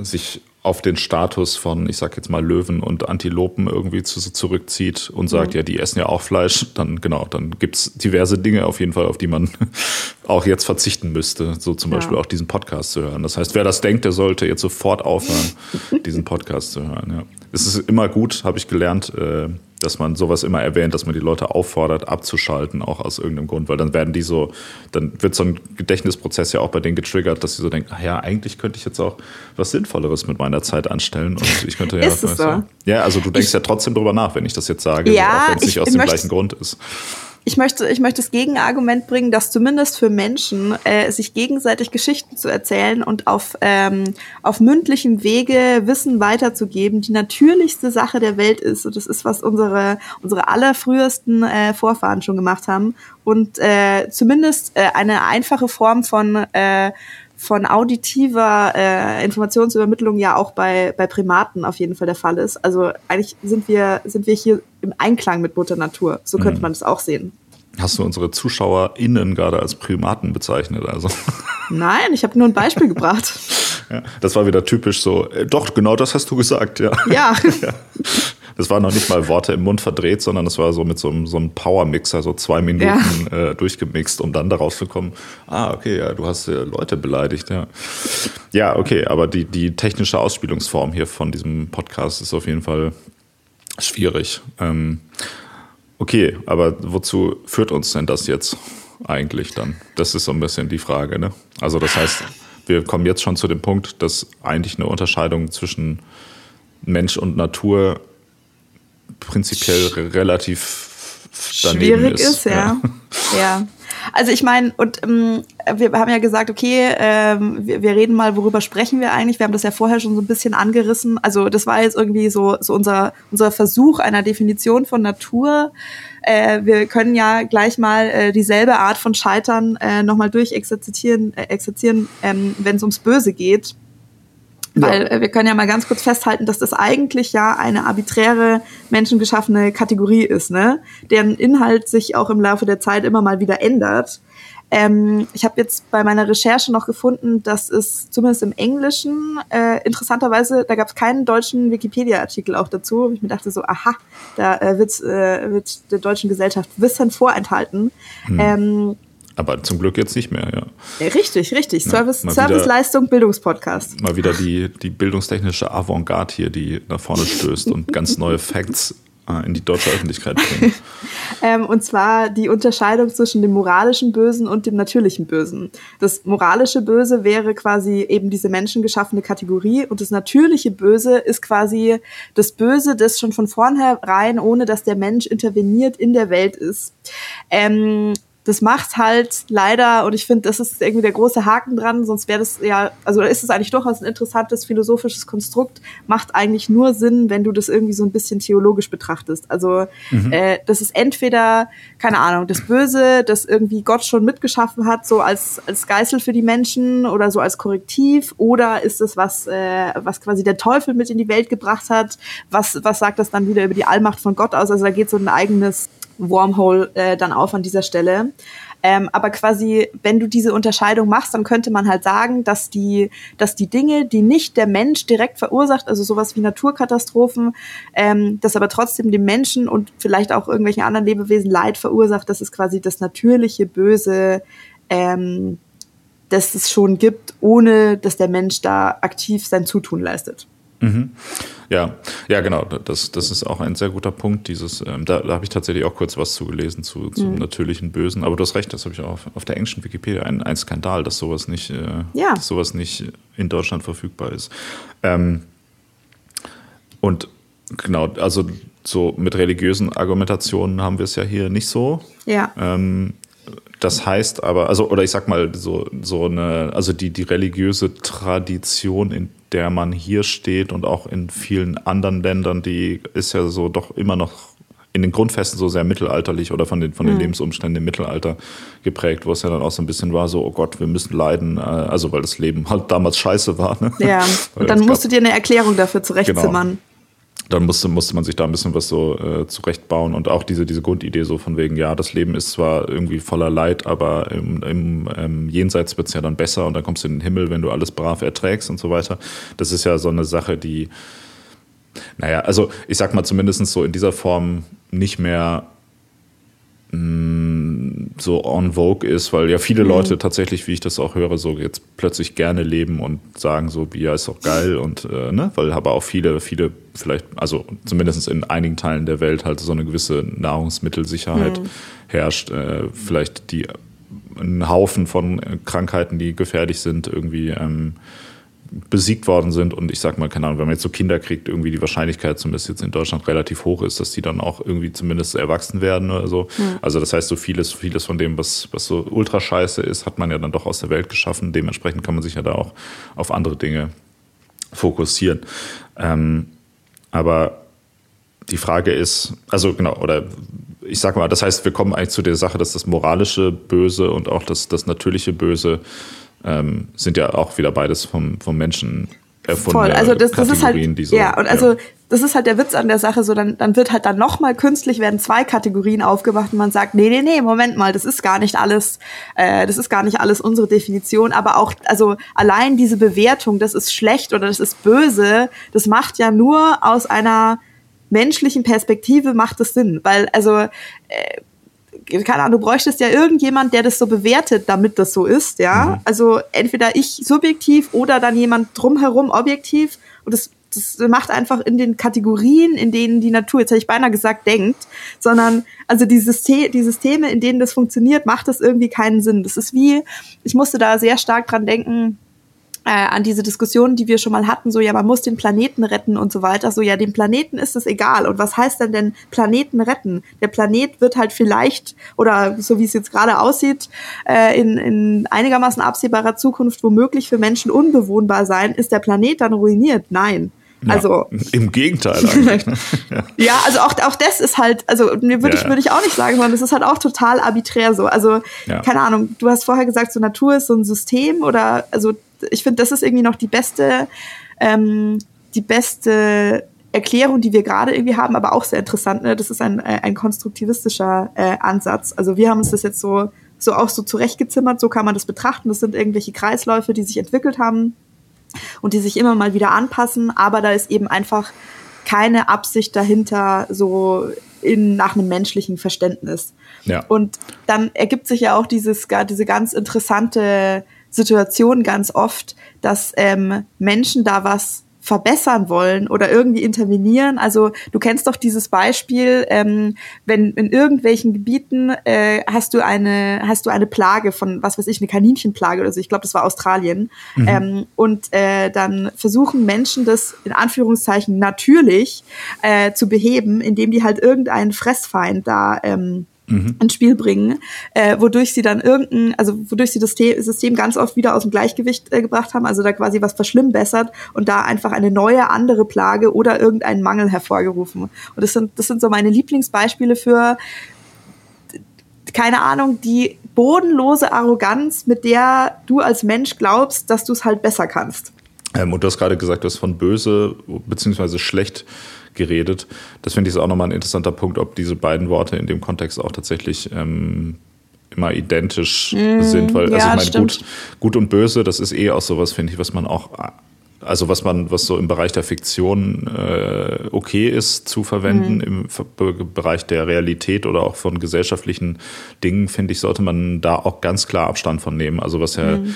äh, sich auf den Status von, ich sag jetzt mal, Löwen und Antilopen irgendwie zu, zurückzieht und sagt, mhm. ja, die essen ja auch Fleisch, dann genau, dann gibt's diverse Dinge auf jeden Fall, auf die man auch jetzt verzichten müsste, so zum ja. Beispiel auch diesen Podcast zu hören. Das heißt, wer das denkt, der sollte jetzt sofort aufhören, diesen Podcast zu hören. Ja. Es ist immer gut, habe ich gelernt, äh, dass man sowas immer erwähnt, dass man die Leute auffordert, abzuschalten, auch aus irgendeinem Grund, weil dann werden die so, dann wird so ein Gedächtnisprozess ja auch bei denen getriggert, dass sie so denken, ach ja, eigentlich könnte ich jetzt auch was Sinnvolleres mit meiner Zeit anstellen und ich könnte ja, ist es so? ja, also du denkst ich, ja trotzdem drüber nach, wenn ich das jetzt sage, ja, auch wenn es nicht aus dem gleichen Grund ist ich möchte, ich möchte das Gegenargument bringen, dass zumindest für Menschen äh, sich gegenseitig Geschichten zu erzählen und auf, ähm, auf mündlichem Wege Wissen weiterzugeben, die natürlichste Sache der Welt ist. Und das ist, was unsere, unsere allerfrühesten äh, Vorfahren schon gemacht haben. Und äh, zumindest äh, eine einfache Form von äh, von auditiver äh, Informationsübermittlung ja auch bei, bei Primaten auf jeden Fall der Fall ist. Also eigentlich sind wir, sind wir hier im Einklang mit Mutter Natur. So könnte mhm. man das auch sehen. Hast du unsere ZuschauerInnen gerade als Primaten bezeichnet? Also? Nein, ich habe nur ein Beispiel gebracht. Ja, das war wieder typisch so. Äh, doch, genau das hast du gesagt, ja. Ja. ja. Das waren noch nicht mal Worte im Mund verdreht, sondern es war so mit so einem, so einem Power-Mixer, so zwei Minuten ja. äh, durchgemixt, um dann daraus zu kommen, ah, okay, ja, du hast äh, Leute beleidigt, ja. Ja, okay, aber die, die technische Ausspielungsform hier von diesem Podcast ist auf jeden Fall schwierig. Ähm, okay, aber wozu führt uns denn das jetzt eigentlich dann? Das ist so ein bisschen die Frage, ne? Also das heißt, wir kommen jetzt schon zu dem Punkt, dass eigentlich eine Unterscheidung zwischen Mensch und Natur prinzipiell relativ schwierig ist. ist ja. ja. ja. Also ich meine, und ähm, wir haben ja gesagt, okay, ähm, wir, wir reden mal, worüber sprechen wir eigentlich? Wir haben das ja vorher schon so ein bisschen angerissen. Also das war jetzt irgendwie so, so unser, unser Versuch einer Definition von Natur. Äh, wir können ja gleich mal äh, dieselbe Art von Scheitern äh, nochmal durchexerzieren, äh, exerzieren, ähm, wenn es ums Böse geht. Weil. Äh, wir können ja mal ganz kurz festhalten, dass das eigentlich ja eine arbiträre menschengeschaffene Kategorie ist, ne? deren Inhalt sich auch im Laufe der Zeit immer mal wieder ändert. Ähm, ich habe jetzt bei meiner Recherche noch gefunden, dass es zumindest im Englischen äh, interessanterweise, da gab es keinen deutschen Wikipedia-Artikel auch dazu. Ich mir dachte so, aha, da äh, wird, äh, wird der deutschen Gesellschaft Wissen vorenthalten. Hm. Ähm, aber zum Glück jetzt nicht mehr, ja. richtig, richtig. Ja, Service, Serviceleistung, Bildungspodcast. Mal wieder die, die bildungstechnische Avantgarde hier, die nach vorne stößt und ganz neue Facts in die deutsche Öffentlichkeit bringen. ähm, und zwar die Unterscheidung zwischen dem moralischen Bösen und dem natürlichen Bösen. Das moralische Böse wäre quasi eben diese menschengeschaffene Kategorie und das natürliche Böse ist quasi das Böse, das schon von vornherein, ohne dass der Mensch interveniert, in der Welt ist. Ähm, das macht halt leider, und ich finde, das ist irgendwie der große Haken dran, sonst wäre das ja, also ist es eigentlich durchaus ein interessantes philosophisches Konstrukt, macht eigentlich nur Sinn, wenn du das irgendwie so ein bisschen theologisch betrachtest. Also mhm. äh, das ist entweder, keine Ahnung, das Böse, das irgendwie Gott schon mitgeschaffen hat, so als, als Geißel für die Menschen oder so als Korrektiv, oder ist es was, äh, was quasi der Teufel mit in die Welt gebracht hat, was, was sagt das dann wieder über die Allmacht von Gott aus? Also da geht so ein eigenes Wormhole äh, dann auf an dieser Stelle. Ähm, aber quasi, wenn du diese Unterscheidung machst, dann könnte man halt sagen, dass die, dass die Dinge, die nicht der Mensch direkt verursacht, also sowas wie Naturkatastrophen, ähm, das aber trotzdem dem Menschen und vielleicht auch irgendwelchen anderen Lebewesen Leid verursacht, das ist quasi das natürliche Böse, ähm, das es schon gibt, ohne dass der Mensch da aktiv sein Zutun leistet. Mhm. Ja, ja, genau. Das, das ist auch ein sehr guter Punkt. Dieses, ähm, da, da habe ich tatsächlich auch kurz was zugelesen zu, zum mhm. natürlichen Bösen. Aber du hast recht, das habe ich auch auf, auf der englischen Wikipedia. Ein, ein Skandal, dass sowas nicht, äh, ja. dass sowas nicht in Deutschland verfügbar ist. Ähm, und genau, also so mit religiösen Argumentationen haben wir es ja hier nicht so. Ja. Ähm, das heißt aber, also, oder ich sag mal, so, so eine, also die, die religiöse Tradition, in der man hier steht und auch in vielen anderen Ländern, die ist ja so doch immer noch in den Grundfesten so sehr mittelalterlich oder von den, von den mhm. Lebensumständen im Mittelalter geprägt, wo es ja dann auch so ein bisschen war, so, oh Gott, wir müssen leiden, äh, also weil das Leben halt damals scheiße war. Ne? Ja, und dann musst du dir eine Erklärung dafür zurechtzimmern. Genau dann musste, musste man sich da ein bisschen was so äh, zurechtbauen und auch diese, diese Grundidee so von wegen, ja, das Leben ist zwar irgendwie voller Leid, aber im, im ähm, Jenseits wird es ja dann besser und dann kommst du in den Himmel, wenn du alles brav erträgst und so weiter. Das ist ja so eine Sache, die, naja, also ich sag mal zumindest so in dieser Form nicht mehr so on vogue ist, weil ja viele mhm. Leute tatsächlich, wie ich das auch höre, so jetzt plötzlich gerne leben und sagen so, Bier ist doch geil und äh, ne, weil aber auch viele, viele vielleicht, also zumindest in einigen Teilen der Welt halt so eine gewisse Nahrungsmittelsicherheit mhm. herrscht, äh, vielleicht die ein Haufen von Krankheiten, die gefährlich sind, irgendwie ähm, besiegt worden sind. Und ich sag mal, keine Ahnung, wenn man jetzt so Kinder kriegt, irgendwie die Wahrscheinlichkeit zumindest jetzt in Deutschland relativ hoch ist, dass die dann auch irgendwie zumindest erwachsen werden oder so. Mhm. Also das heißt, so vieles, vieles von dem, was, was so ultra scheiße ist, hat man ja dann doch aus der Welt geschaffen. Dementsprechend kann man sich ja da auch auf andere Dinge fokussieren. Ähm, aber die Frage ist, also genau, oder ich sag mal, das heißt, wir kommen eigentlich zu der Sache, dass das moralische Böse und auch das, das natürliche Böse ähm, sind ja auch wieder beides vom, vom Menschen erfundene Voll. Also das, das ist halt, so, ja, und also ja. das ist halt der Witz an der Sache, so dann, dann wird halt dann nochmal künstlich werden zwei Kategorien aufgemacht und man sagt, nee, nee, nee, Moment mal, das ist gar nicht alles, äh, das ist gar nicht alles unsere Definition, aber auch, also allein diese Bewertung, das ist schlecht oder das ist böse, das macht ja nur aus einer menschlichen Perspektive macht es Sinn, weil also äh, keine Ahnung, du bräuchtest ja irgendjemand, der das so bewertet, damit das so ist, ja. Mhm. Also entweder ich subjektiv oder dann jemand drumherum objektiv. Und das, das macht einfach in den Kategorien, in denen die Natur, jetzt hätte ich beinahe gesagt, denkt, sondern also die, System, die Systeme, in denen das funktioniert, macht das irgendwie keinen Sinn. Das ist wie, ich musste da sehr stark dran denken, äh, an diese Diskussion, die wir schon mal hatten, so ja, man muss den Planeten retten und so weiter. So ja, dem Planeten ist es egal. Und was heißt denn denn Planeten retten? Der Planet wird halt vielleicht oder so wie es jetzt gerade aussieht, äh, in, in einigermaßen absehbarer Zukunft womöglich für Menschen unbewohnbar sein. Ist der Planet dann ruiniert? Nein. Ja, also im Gegenteil eigentlich. Ne? ja. ja. also auch, auch das ist halt, also mir würde ja, ich, würde ich auch nicht sagen, sondern das ist halt auch total arbiträr so. Also, keine Ahnung, du hast vorher gesagt, so Natur ist so ein System oder also ich finde, das ist irgendwie noch die beste, ähm, die beste Erklärung, die wir gerade irgendwie haben, aber auch sehr interessant. Ne? Das ist ein, äh, ein konstruktivistischer äh, Ansatz. Also wir haben uns das jetzt so, so auch so zurechtgezimmert, so kann man das betrachten. Das sind irgendwelche Kreisläufe, die sich entwickelt haben und die sich immer mal wieder anpassen, aber da ist eben einfach keine Absicht dahinter, so in, nach einem menschlichen Verständnis. Ja. Und dann ergibt sich ja auch dieses, diese ganz interessante Situation ganz oft, dass ähm, Menschen da was verbessern wollen oder irgendwie intervenieren. Also du kennst doch dieses Beispiel, ähm, wenn in irgendwelchen Gebieten äh, hast du eine hast du eine Plage von was weiß ich eine Kaninchenplage oder so. Ich glaube, das war Australien. Mhm. Ähm, und äh, dann versuchen Menschen das in Anführungszeichen natürlich äh, zu beheben, indem die halt irgendeinen Fressfeind da ähm, mhm. ins Spiel bringen, äh, wodurch sie dann irgendein, also wodurch sie das System ganz oft wieder aus dem Gleichgewicht äh, gebracht haben, also da quasi was verschlimmbessert und da einfach eine neue andere Plage oder irgendeinen Mangel hervorgerufen. Und das sind, das sind so meine Lieblingsbeispiele für, keine Ahnung, die bodenlose Arroganz, mit der du als Mensch glaubst, dass du es halt besser kannst. Ähm, und du hast gerade gesagt, du hast von böse bzw. schlecht geredet. Das finde ich auch nochmal ein interessanter Punkt, ob diese beiden Worte in dem Kontext auch tatsächlich ähm, immer identisch mm, sind, weil ja, also ich meine, gut, gut und böse, das ist eh auch sowas, finde ich, was man auch also was man, was so im Bereich der Fiktion äh, okay ist zu verwenden, mhm. im Bereich der Realität oder auch von gesellschaftlichen Dingen, finde ich, sollte man da auch ganz klar Abstand von nehmen. Also was ja mhm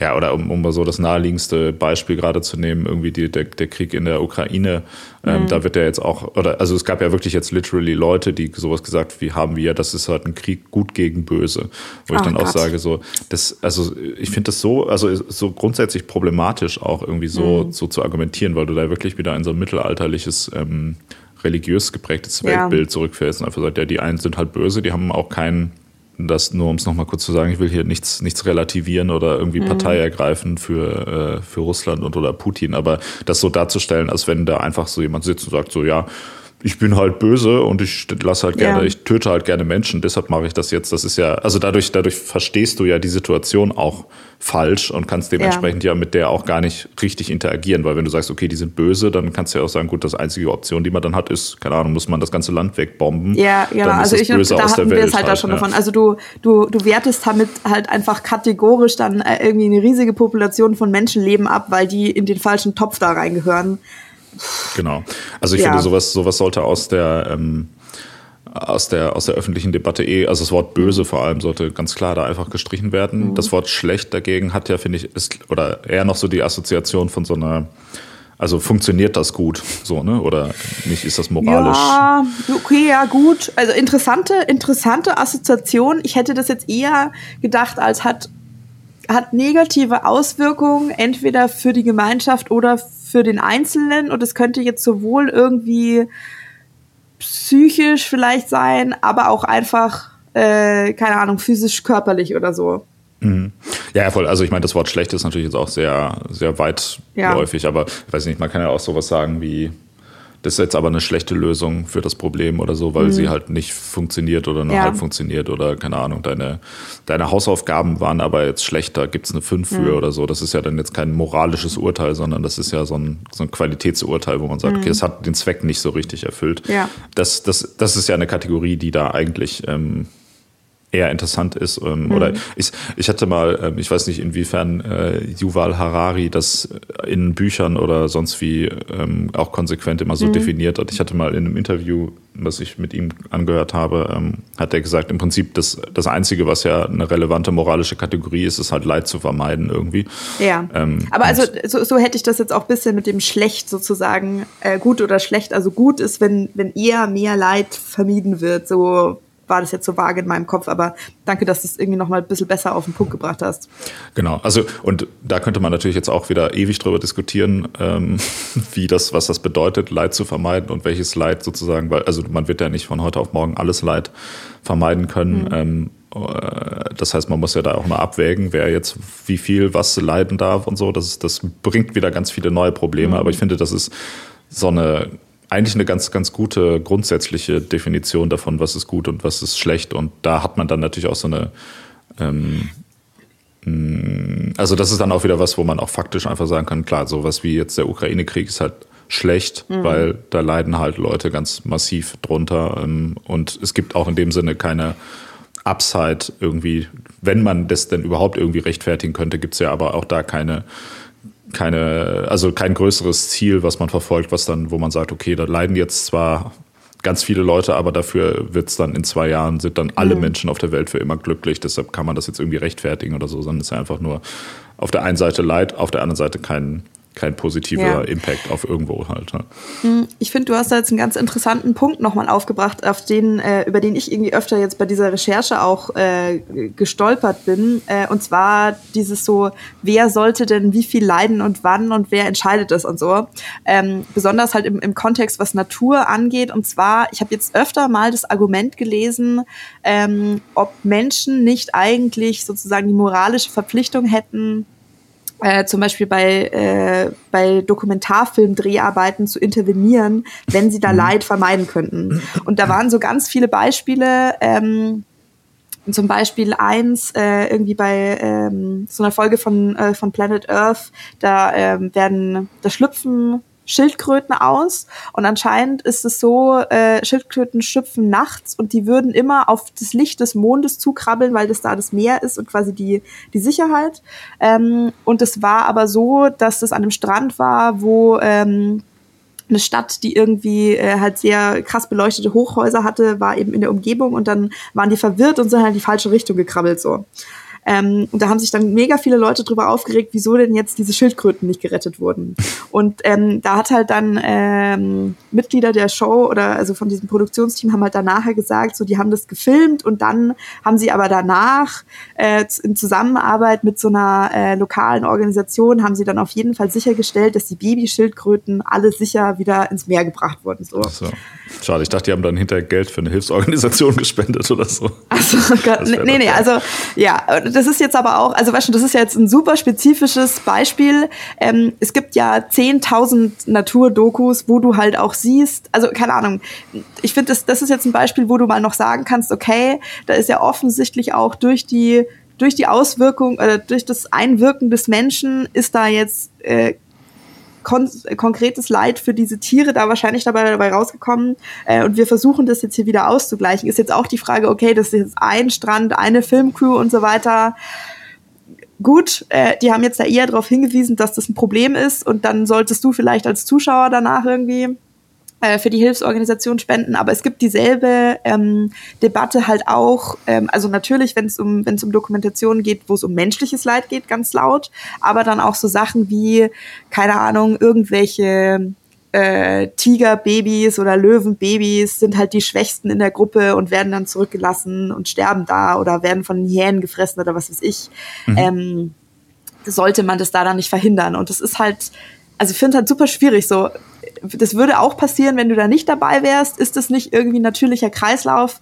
ja, oder um, um mal so das naheliegendste Beispiel gerade zu nehmen, irgendwie die, der, der Krieg in der Ukraine, ähm, mhm. da wird ja jetzt auch, oder also es gab ja wirklich jetzt literally Leute, die sowas gesagt wie haben wir, das ist halt ein Krieg gut gegen böse. Wo oh ich dann Gott. auch sage, so, das, also ich finde das so, also so grundsätzlich problematisch auch irgendwie so, mhm. so zu argumentieren, weil du da wirklich wieder in so ein mittelalterliches ähm, religiös geprägtes Weltbild ja. zurückfällst und einfach sagst, ja, die einen sind halt böse, die haben auch keinen das nur, um es nochmal kurz zu sagen, ich will hier nichts, nichts relativieren oder irgendwie mhm. Partei ergreifen für, äh, für Russland und oder Putin, aber das so darzustellen, als wenn da einfach so jemand sitzt und sagt, so ja, ich bin halt böse und ich lasse halt gerne, ja. ich töte halt gerne Menschen, deshalb mache ich das jetzt. Das ist ja, also dadurch, dadurch verstehst du ja die Situation auch falsch und kannst dementsprechend ja. ja mit der auch gar nicht richtig interagieren, weil wenn du sagst, okay, die sind böse, dann kannst du ja auch sagen, gut, das einzige Option, die man dann hat, ist, keine Ahnung, muss man das ganze Land wegbomben. Ja, genau, also ich, böse da hatten wir es halt, halt da schon ja. davon. Also du, du, du wertest damit halt einfach kategorisch dann äh, irgendwie eine riesige Population von Menschenleben ab, weil die in den falschen Topf da reingehören. Genau. Also ich ja. finde, sowas, sowas sollte aus der, ähm, aus der, aus der öffentlichen Debatte eh, also das Wort böse vor allem sollte ganz klar da einfach gestrichen werden. Mhm. Das Wort schlecht dagegen hat ja, finde ich, ist, oder eher noch so die Assoziation von so einer, also funktioniert das gut, so, ne? Oder nicht, ist das moralisch? Ja, okay, ja, gut. Also interessante, interessante Assoziation. Ich hätte das jetzt eher gedacht, als hat, hat negative Auswirkungen, entweder für die Gemeinschaft oder für den Einzelnen und es könnte jetzt sowohl irgendwie psychisch vielleicht sein, aber auch einfach, äh, keine Ahnung, physisch, körperlich oder so. Mhm. Ja, voll. Also ich meine, das Wort schlecht ist natürlich jetzt auch sehr, sehr weitläufig, ja. aber ich weiß nicht, man kann ja auch sowas sagen wie das ist jetzt aber eine schlechte Lösung für das Problem oder so, weil mhm. sie halt nicht funktioniert oder nur ja. halb funktioniert oder keine Ahnung, deine, deine Hausaufgaben waren aber jetzt schlechter, gibt es eine 5 für mhm. oder so. Das ist ja dann jetzt kein moralisches Urteil, sondern das ist ja so ein, so ein Qualitätsurteil, wo man sagt, mhm. okay, es hat den Zweck nicht so richtig erfüllt. Ja. Das, das, das ist ja eine Kategorie, die da eigentlich ähm, eher interessant ist. Ähm, mhm. Oder ich, ich hatte mal, ähm, ich weiß nicht, inwiefern äh, Yuval Harari das in Büchern oder sonst wie ähm, auch konsequent immer so mhm. definiert hat. Ich hatte mal in einem Interview, was ich mit ihm angehört habe, ähm, hat er gesagt, im Prinzip das, das Einzige, was ja eine relevante moralische Kategorie ist, ist halt Leid zu vermeiden irgendwie. Ja. Ähm, Aber also so, so hätte ich das jetzt auch ein bisschen mit dem Schlecht sozusagen, äh, gut oder schlecht. Also gut ist, wenn, wenn eher mehr Leid vermieden wird, so war das jetzt so vage in meinem Kopf, aber danke, dass du es irgendwie noch mal ein bisschen besser auf den Punkt gebracht hast. Genau, also und da könnte man natürlich jetzt auch wieder ewig drüber diskutieren, ähm, wie das, was das bedeutet, Leid zu vermeiden und welches Leid sozusagen, weil, also man wird ja nicht von heute auf morgen alles Leid vermeiden können. Mhm. Ähm, äh, das heißt, man muss ja da auch mal abwägen, wer jetzt wie viel was leiden darf und so. Das, das bringt wieder ganz viele neue Probleme. Mhm. Aber ich finde, das ist so eine eigentlich eine ganz, ganz gute grundsätzliche Definition davon, was ist gut und was ist schlecht. Und da hat man dann natürlich auch so eine, ähm, mm, also das ist dann auch wieder was, wo man auch faktisch einfach sagen kann, klar, sowas wie jetzt der Ukraine-Krieg ist halt schlecht, mhm. weil da leiden halt Leute ganz massiv drunter. Ähm, und es gibt auch in dem Sinne keine Upside irgendwie, wenn man das denn überhaupt irgendwie rechtfertigen könnte, gibt es ja aber auch da keine keine, also kein größeres Ziel, was man verfolgt, was dann, wo man sagt, okay, da leiden jetzt zwar ganz viele Leute, aber dafür wird es dann in zwei Jahren, sind dann alle mhm. Menschen auf der Welt für immer glücklich. Deshalb kann man das jetzt irgendwie rechtfertigen oder so, sondern es ist einfach nur auf der einen Seite Leid, auf der anderen Seite kein, kein positiver ja. Impact auf irgendwo halt. Hm, ich finde, du hast da jetzt einen ganz interessanten Punkt nochmal aufgebracht, auf den, äh, über den ich irgendwie öfter jetzt bei dieser Recherche auch äh, gestolpert bin. Äh, und zwar dieses so, wer sollte denn wie viel leiden und wann und wer entscheidet das und so. Ähm, besonders halt im, im Kontext, was Natur angeht. Und zwar, ich habe jetzt öfter mal das Argument gelesen, ähm, ob Menschen nicht eigentlich sozusagen die moralische Verpflichtung hätten, äh, zum Beispiel bei, äh, bei Dokumentarfilm-Dreharbeiten zu intervenieren, wenn sie da mhm. Leid vermeiden könnten. Und da waren so ganz viele Beispiele. Ähm, zum Beispiel eins äh, irgendwie bei ähm, so einer Folge von, äh, von Planet Earth, da ähm, werden, da schlüpfen Schildkröten aus und anscheinend ist es so, äh, Schildkröten schüpfen nachts und die würden immer auf das Licht des Mondes zukrabbeln, weil das da das Meer ist und quasi die, die Sicherheit. Ähm, und es war aber so, dass das an einem Strand war, wo ähm, eine Stadt, die irgendwie äh, halt sehr krass beleuchtete Hochhäuser hatte, war eben in der Umgebung und dann waren die verwirrt und sind halt in die falsche Richtung gekrabbelt so. Ähm, und da haben sich dann mega viele Leute drüber aufgeregt, wieso denn jetzt diese Schildkröten nicht gerettet wurden. Und ähm, da hat halt dann ähm, Mitglieder der Show oder also von diesem Produktionsteam haben halt dann nachher gesagt, so die haben das gefilmt und dann haben sie aber danach äh, in Zusammenarbeit mit so einer äh, lokalen Organisation haben sie dann auf jeden Fall sichergestellt, dass die Babyschildkröten alle sicher wieder ins Meer gebracht wurden. So. so. Schade, ich dachte, die haben dann hinterher Geld für eine Hilfsorganisation gespendet oder so. Achso, Gott, nee, nee, also ja, das ist jetzt aber auch, also weißt du, das ist ja jetzt ein super spezifisches Beispiel. Ähm, es gibt ja 10.000 Naturdokus, wo du halt auch siehst, also keine Ahnung, ich finde, das, das ist jetzt ein Beispiel, wo du mal noch sagen kannst, okay, da ist ja offensichtlich auch durch die durch die Auswirkung oder durch das Einwirken des Menschen ist da jetzt äh, kon konkretes Leid für diese Tiere da wahrscheinlich dabei, dabei rausgekommen. Äh, und wir versuchen das jetzt hier wieder auszugleichen. Ist jetzt auch die Frage, okay, das ist jetzt ein Strand, eine Filmcrew und so weiter. Gut, äh, die haben jetzt da eher darauf hingewiesen, dass das ein Problem ist und dann solltest du vielleicht als Zuschauer danach irgendwie äh, für die Hilfsorganisation spenden, aber es gibt dieselbe ähm, Debatte halt auch, ähm, also natürlich, wenn es um, wenn es um Dokumentationen geht, wo es um menschliches Leid geht, ganz laut, aber dann auch so Sachen wie, keine Ahnung, irgendwelche äh, Tigerbabys oder Löwenbabys sind halt die Schwächsten in der Gruppe und werden dann zurückgelassen und sterben da oder werden von Hyänen gefressen oder was weiß ich. Mhm. Ähm, sollte man das da dann nicht verhindern. Und das ist halt, also ich finde halt super schwierig, so das würde auch passieren, wenn du da nicht dabei wärst. Ist das nicht irgendwie ein natürlicher Kreislauf?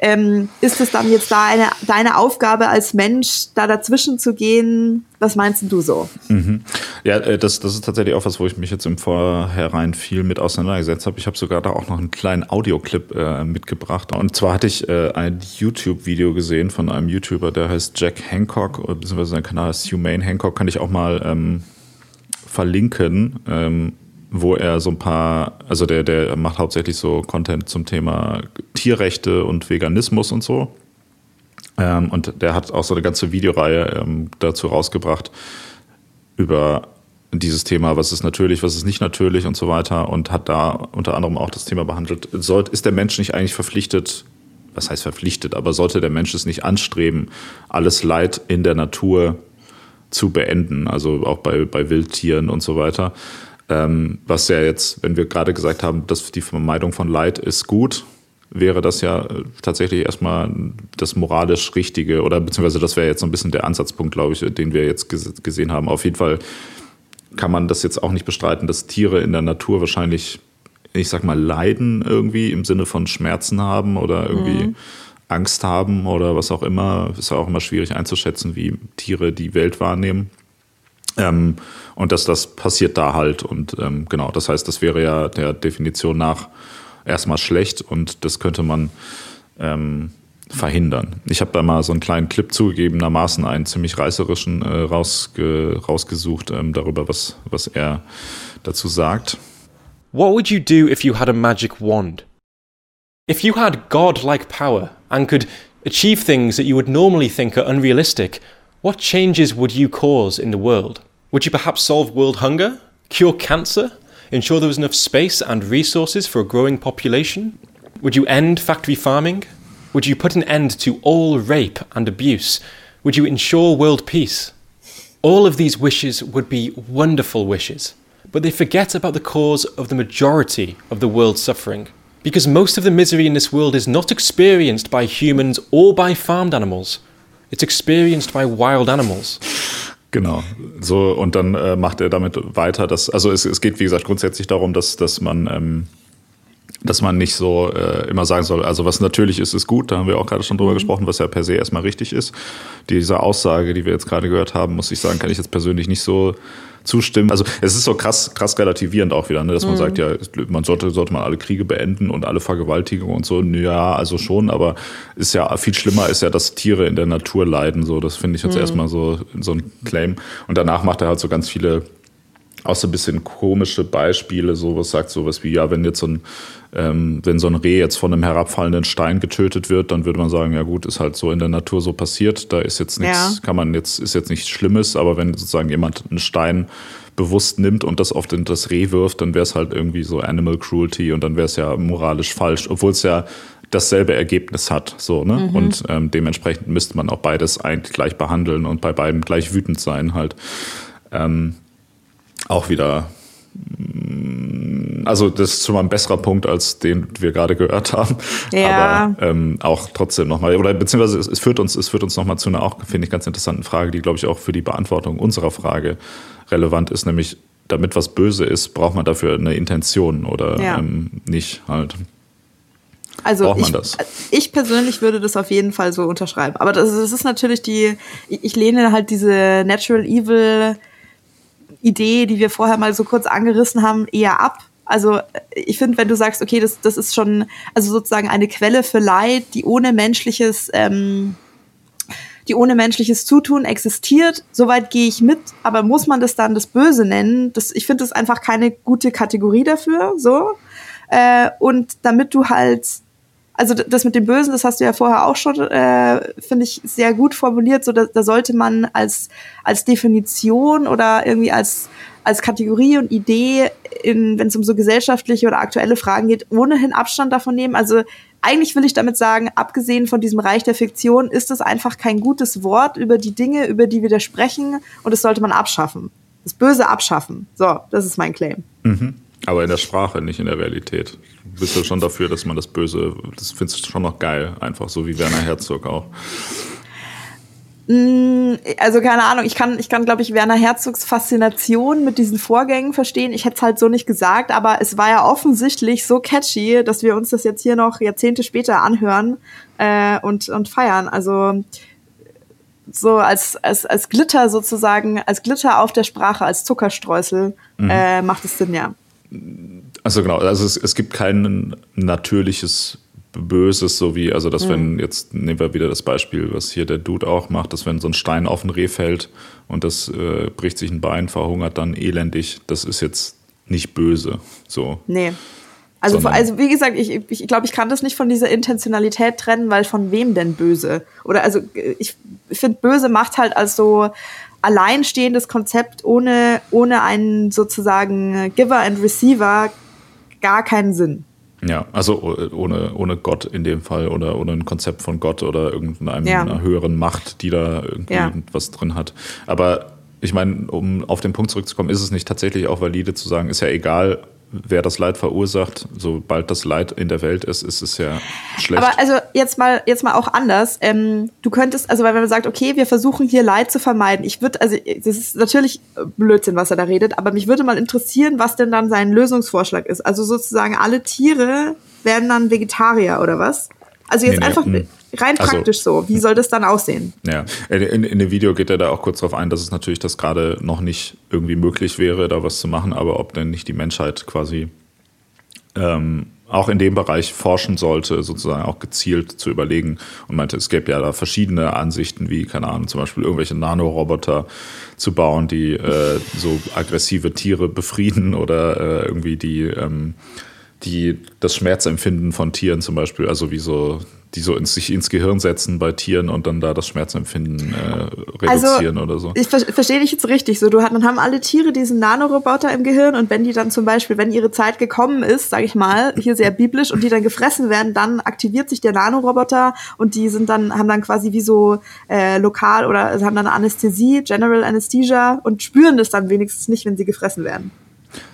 Ähm, ist es dann jetzt da eine, deine Aufgabe als Mensch, da dazwischen zu gehen? Was meinst du so? Mhm. Ja, äh, das, das ist tatsächlich auch was, wo ich mich jetzt im Vorhinein viel mit auseinandergesetzt habe. Ich habe sogar da auch noch einen kleinen Audioclip äh, mitgebracht. Und zwar hatte ich äh, ein YouTube-Video gesehen von einem YouTuber, der heißt Jack Hancock, beziehungsweise sein Kanal ist Humane Hancock, kann ich auch mal ähm, verlinken. Ähm, wo er so ein paar, also der, der macht hauptsächlich so Content zum Thema Tierrechte und Veganismus und so. Ähm, und der hat auch so eine ganze Videoreihe ähm, dazu rausgebracht über dieses Thema, was ist natürlich, was ist nicht natürlich und so weiter und hat da unter anderem auch das Thema behandelt. Sollt, ist der Mensch nicht eigentlich verpflichtet, was heißt verpflichtet, aber sollte der Mensch es nicht anstreben, alles Leid in der Natur zu beenden, also auch bei, bei Wildtieren und so weiter. Ähm, was ja jetzt, wenn wir gerade gesagt haben, dass die Vermeidung von Leid ist gut, wäre das ja äh, tatsächlich erstmal das moralisch Richtige oder beziehungsweise das wäre jetzt so ein bisschen der Ansatzpunkt, glaube ich, den wir jetzt gesehen haben. Auf jeden Fall kann man das jetzt auch nicht bestreiten, dass Tiere in der Natur wahrscheinlich, ich sag mal, leiden irgendwie im Sinne von Schmerzen haben oder irgendwie mhm. Angst haben oder was auch immer. Ist ja auch immer schwierig einzuschätzen, wie Tiere die Welt wahrnehmen. Ähm, und dass das passiert da halt. Und ähm, genau, das heißt, das wäre ja der Definition nach erstmal schlecht und das könnte man ähm, verhindern. Ich habe da mal so einen kleinen Clip zugegebenermaßen, einen ziemlich reißerischen äh, rausge rausgesucht ähm, darüber, was, was er dazu sagt. What would you do if you had a magic wand? If you had god-like power and could achieve things that you would normally think are unrealistic, what changes would you cause in the world? Would you perhaps solve world hunger, cure cancer, ensure there was enough space and resources for a growing population? Would you end factory farming? Would you put an end to all rape and abuse? Would you ensure world peace? all of these wishes would be wonderful wishes, but they forget about the cause of the majority of the world's suffering. Because most of the misery in this world is not experienced by humans or by farmed animals. It's experienced by wild animals. Genau. So, und dann äh, macht er damit weiter, dass, also es, es geht, wie gesagt, grundsätzlich darum, dass, dass man, ähm, dass man nicht so äh, immer sagen soll, also was natürlich ist, ist gut, da haben wir auch gerade schon drüber gesprochen, was ja per se erstmal richtig ist. Diese Aussage, die wir jetzt gerade gehört haben, muss ich sagen, kann ich jetzt persönlich nicht so zustimmen. Also es ist so krass, krass relativierend auch wieder, ne, dass man mhm. sagt, ja, man sollte, sollte man alle Kriege beenden und alle Vergewaltigungen und so. Ja, also schon, aber ist ja viel schlimmer ist ja, dass Tiere in der Natur leiden. So, das finde ich jetzt mhm. erstmal so, so ein Claim. Und danach macht er halt so ganz viele auch so ein bisschen komische Beispiele, sowas sagt sowas wie, ja, wenn jetzt so ein, ähm, wenn so ein Reh jetzt von einem herabfallenden Stein getötet wird, dann würde man sagen, ja gut, ist halt so in der Natur so passiert, da ist jetzt nichts, ja. kann man jetzt, ist jetzt nichts Schlimmes, aber wenn sozusagen jemand einen Stein bewusst nimmt und das auf den, das Reh wirft, dann wäre es halt irgendwie so Animal Cruelty und dann wäre es ja moralisch falsch, obwohl es ja dasselbe Ergebnis hat. So, ne? Mhm. Und ähm, dementsprechend müsste man auch beides eigentlich gleich behandeln und bei beiden gleich wütend sein halt. Ähm, auch wieder mm, also das ist schon mal ein besserer Punkt, als den wir gerade gehört haben. Ja. Aber ähm, auch trotzdem nochmal, oder beziehungsweise es, es, führt uns, es führt uns nochmal zu einer auch, finde ich, ganz interessanten Frage, die, glaube ich, auch für die Beantwortung unserer Frage relevant ist, nämlich damit was böse ist, braucht man dafür eine Intention oder ja. ähm, nicht halt. Also Braucht man ich, das? ich persönlich würde das auf jeden Fall so unterschreiben. Aber das, das ist natürlich die, ich lehne halt diese Natural Evil Idee, die wir vorher mal so kurz angerissen haben, eher ab. Also ich finde, wenn du sagst, okay, das, das ist schon, also sozusagen eine Quelle für Leid, die ohne menschliches, ähm, die ohne menschliches Zutun existiert, soweit gehe ich mit, aber muss man das dann das Böse nennen? Das, ich finde das einfach keine gute Kategorie dafür, so. Äh, und damit du halt also das mit dem Bösen, das hast du ja vorher auch schon, äh, finde ich, sehr gut formuliert. So, da, da sollte man als, als Definition oder irgendwie als, als Kategorie und Idee, wenn es um so gesellschaftliche oder aktuelle Fragen geht, ohnehin Abstand davon nehmen. Also eigentlich will ich damit sagen, abgesehen von diesem Reich der Fiktion, ist es einfach kein gutes Wort über die Dinge, über die wir da sprechen und das sollte man abschaffen. Das Böse abschaffen. So, das ist mein Claim. Mhm. Aber in der Sprache, nicht in der Realität. Du bist ja schon dafür, dass man das Böse, das findest du schon noch geil, einfach so wie Werner Herzog auch. Mm, also keine Ahnung, ich kann, ich kann, glaube ich, Werner Herzogs Faszination mit diesen Vorgängen verstehen. Ich hätte es halt so nicht gesagt, aber es war ja offensichtlich so catchy, dass wir uns das jetzt hier noch Jahrzehnte später anhören äh, und, und feiern. Also so als, als, als Glitter sozusagen, als Glitter auf der Sprache, als Zuckerstreusel mhm. äh, macht es Sinn, ja. Also genau, also es, es gibt kein natürliches Böses, so wie, also dass mhm. wenn, jetzt nehmen wir wieder das Beispiel, was hier der Dude auch macht, dass wenn so ein Stein auf ein Reh fällt und das äh, bricht sich ein Bein, verhungert dann elendig, das ist jetzt nicht böse. So. Nee. Also, also wie gesagt, ich, ich glaube, ich kann das nicht von dieser Intentionalität trennen, weil von wem denn böse? Oder also ich finde, böse macht halt als so alleinstehendes Konzept ohne, ohne einen sozusagen Giver and Receiver gar keinen Sinn. Ja, also ohne, ohne Gott in dem Fall oder ohne ein Konzept von Gott oder irgendeiner ja. höheren Macht, die da irgendwie ja. was drin hat. Aber ich meine, um auf den Punkt zurückzukommen, ist es nicht tatsächlich auch valide zu sagen, ist ja egal, wer das Leid verursacht, sobald das Leid in der Welt ist, ist es ja schlecht. Aber also jetzt mal, jetzt mal auch anders. Ähm, du könntest, also weil man sagt, okay, wir versuchen hier Leid zu vermeiden. Ich würde, also das ist natürlich Blödsinn, was er da redet, aber mich würde mal interessieren, was denn dann sein Lösungsvorschlag ist. Also sozusagen alle Tiere werden dann Vegetarier oder was? Also jetzt nee, nee, einfach. Mh. Hm. Rein also, praktisch so. Wie soll das dann aussehen? Ja, in, in, dem Video geht er da auch kurz darauf ein, dass es natürlich das gerade noch nicht irgendwie möglich wäre, da was zu machen, aber ob denn nicht die Menschheit quasi ähm, auch in dem Bereich forschen sollte, sozusagen auch gezielt zu überlegen und meinte, es gäbe ja da verschiedene Ansichten, wie, keine Ahnung, zum Beispiel irgendwelche Nanoroboter zu bauen, die äh, so aggressive Tiere befrieden oder äh, irgendwie die ähm, die das Schmerzempfinden von Tieren zum Beispiel, also wie so die so ins, sich ins Gehirn setzen bei Tieren und dann da das Schmerzempfinden äh, reduzieren also, oder so. Ich ver verstehe dich jetzt richtig. So, du dann haben alle Tiere diesen Nanoroboter im Gehirn und wenn die dann zum Beispiel, wenn ihre Zeit gekommen ist, sage ich mal, hier sehr biblisch und die dann gefressen werden, dann aktiviert sich der Nanoroboter und die sind dann haben dann quasi wie so äh, lokal oder haben dann Anästhesie, General Anesthesia und spüren das dann wenigstens nicht, wenn sie gefressen werden.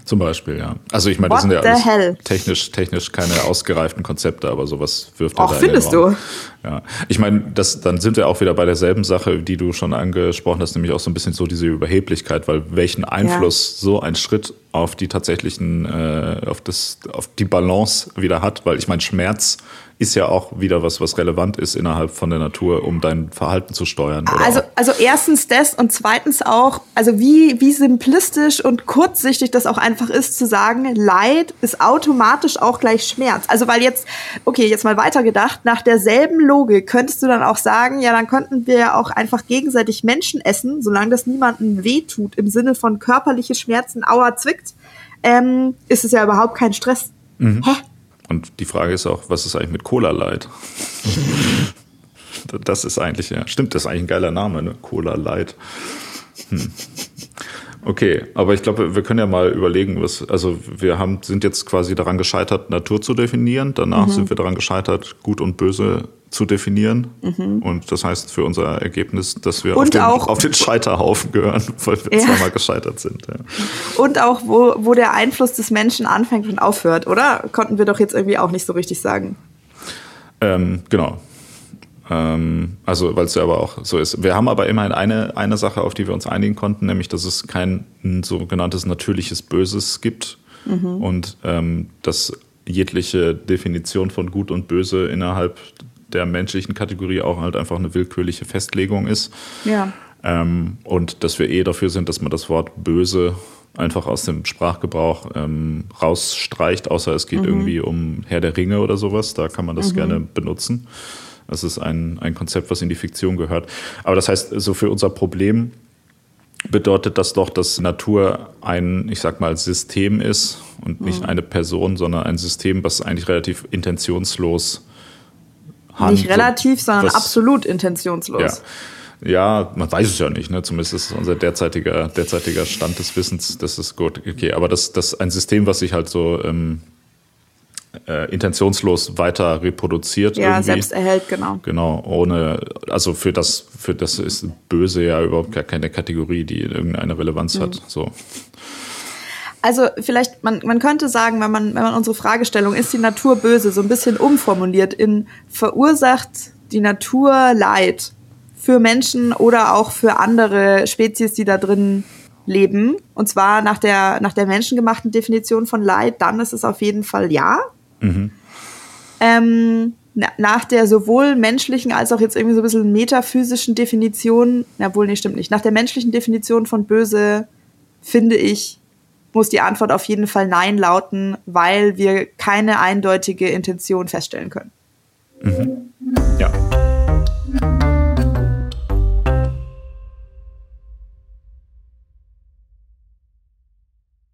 Zum Beispiel, ja. Also ich meine, das sind ja alles hell? technisch, technisch keine ausgereiften Konzepte, aber sowas wirft er Ach, da findest du? Ja. Ich meine, das, dann sind wir auch wieder bei derselben Sache, die du schon angesprochen hast, nämlich auch so ein bisschen so diese Überheblichkeit, weil welchen Einfluss so ein Schritt auf die tatsächlichen, äh, auf das, auf die Balance wieder hat, weil ich meine, Schmerz ist ja auch wieder was, was relevant ist innerhalb von der Natur, um dein Verhalten zu steuern. Also, auch- also erstens das und zweitens auch, also wie, wie simplistisch und kurzsichtig das auch einfach ist zu sagen, Leid ist automatisch auch gleich Schmerz. Also weil jetzt, okay, jetzt mal weitergedacht, nach derselben Logik könntest du dann auch sagen, ja, dann könnten wir ja auch einfach gegenseitig Menschen essen, solange das niemandem wehtut, im Sinne von körperliche Schmerzen, aua, zwickt, ähm, ist es ja überhaupt kein Stress. Mhm. Hä? Und die Frage ist auch, was ist eigentlich mit Cola Light? das ist eigentlich, ja, stimmt, das ist eigentlich ein geiler Name, ne? Cola Light. Hm. Okay, aber ich glaube, wir können ja mal überlegen, was, also wir haben, sind jetzt quasi daran gescheitert, Natur zu definieren. Danach sind wir daran gescheitert, Gut und Böse zu definieren. Und das heißt für unser Ergebnis, dass wir auf den, auch- auf den Scheiterhaufen gehören, weil wir Ja. zweimal gescheitert sind. Ja. Und auch, wo, wo der Einfluss des Menschen anfängt und aufhört, oder? Konnten wir doch jetzt irgendwie auch nicht so richtig sagen. Ähm, genau. Ähm, also, weil es ja aber auch so ist. Wir haben aber immerhin eine, eine Sache, auf die wir uns einigen konnten, nämlich, dass es kein sogenanntes natürliches Böses gibt und ähm, dass jegliche Definition von Gut und Böse innerhalb der menschlichen Kategorie auch halt einfach eine willkürliche Festlegung ist. Ja. Ähm, und dass wir eh dafür sind, dass man das Wort böse einfach aus dem Sprachgebrauch ähm, rausstreicht, außer es geht irgendwie um Herr der Ringe oder sowas. Da kann man das gerne benutzen. Das ist ein, ein Konzept, was in die Fiktion gehört. Aber das heißt, so für unser Problem bedeutet das doch, dass Natur ein, ich sag mal, System ist und nicht eine Person, sondern ein System, was eigentlich relativ intentionslos handelt. Nicht relativ, sondern Was- absolut intentionslos. ja. Ja, man weiß es ja nicht, ne? Zumindest ist es unser derzeitiger, derzeitiger Stand des Wissens, das ist gut. Okay, aber das, das ein System, was sich halt so ähm, äh, intentionslos weiter reproduziert. Ja, irgendwie. selbst erhält, genau. Genau, ohne, also für das, für das ist böse ja überhaupt gar keine Kategorie, die irgendeine Relevanz hat. So. Also vielleicht, man, man könnte sagen, wenn man, wenn man unsere Fragestellung, ist die Natur böse, so ein bisschen umformuliert in verursacht die Natur Leid für Menschen oder auch für andere Spezies, die da drin leben. Und zwar nach der, nach der menschengemachten Definition von Leid, dann ist es auf jeden Fall ja. Ähm, na, nach der sowohl menschlichen als auch jetzt irgendwie so ein bisschen metaphysischen Definition, na wohl, nee, stimmt nicht. Nach der menschlichen Definition von böse, finde ich, muss die Antwort auf jeden Fall Nein lauten, weil wir keine eindeutige Intention feststellen können.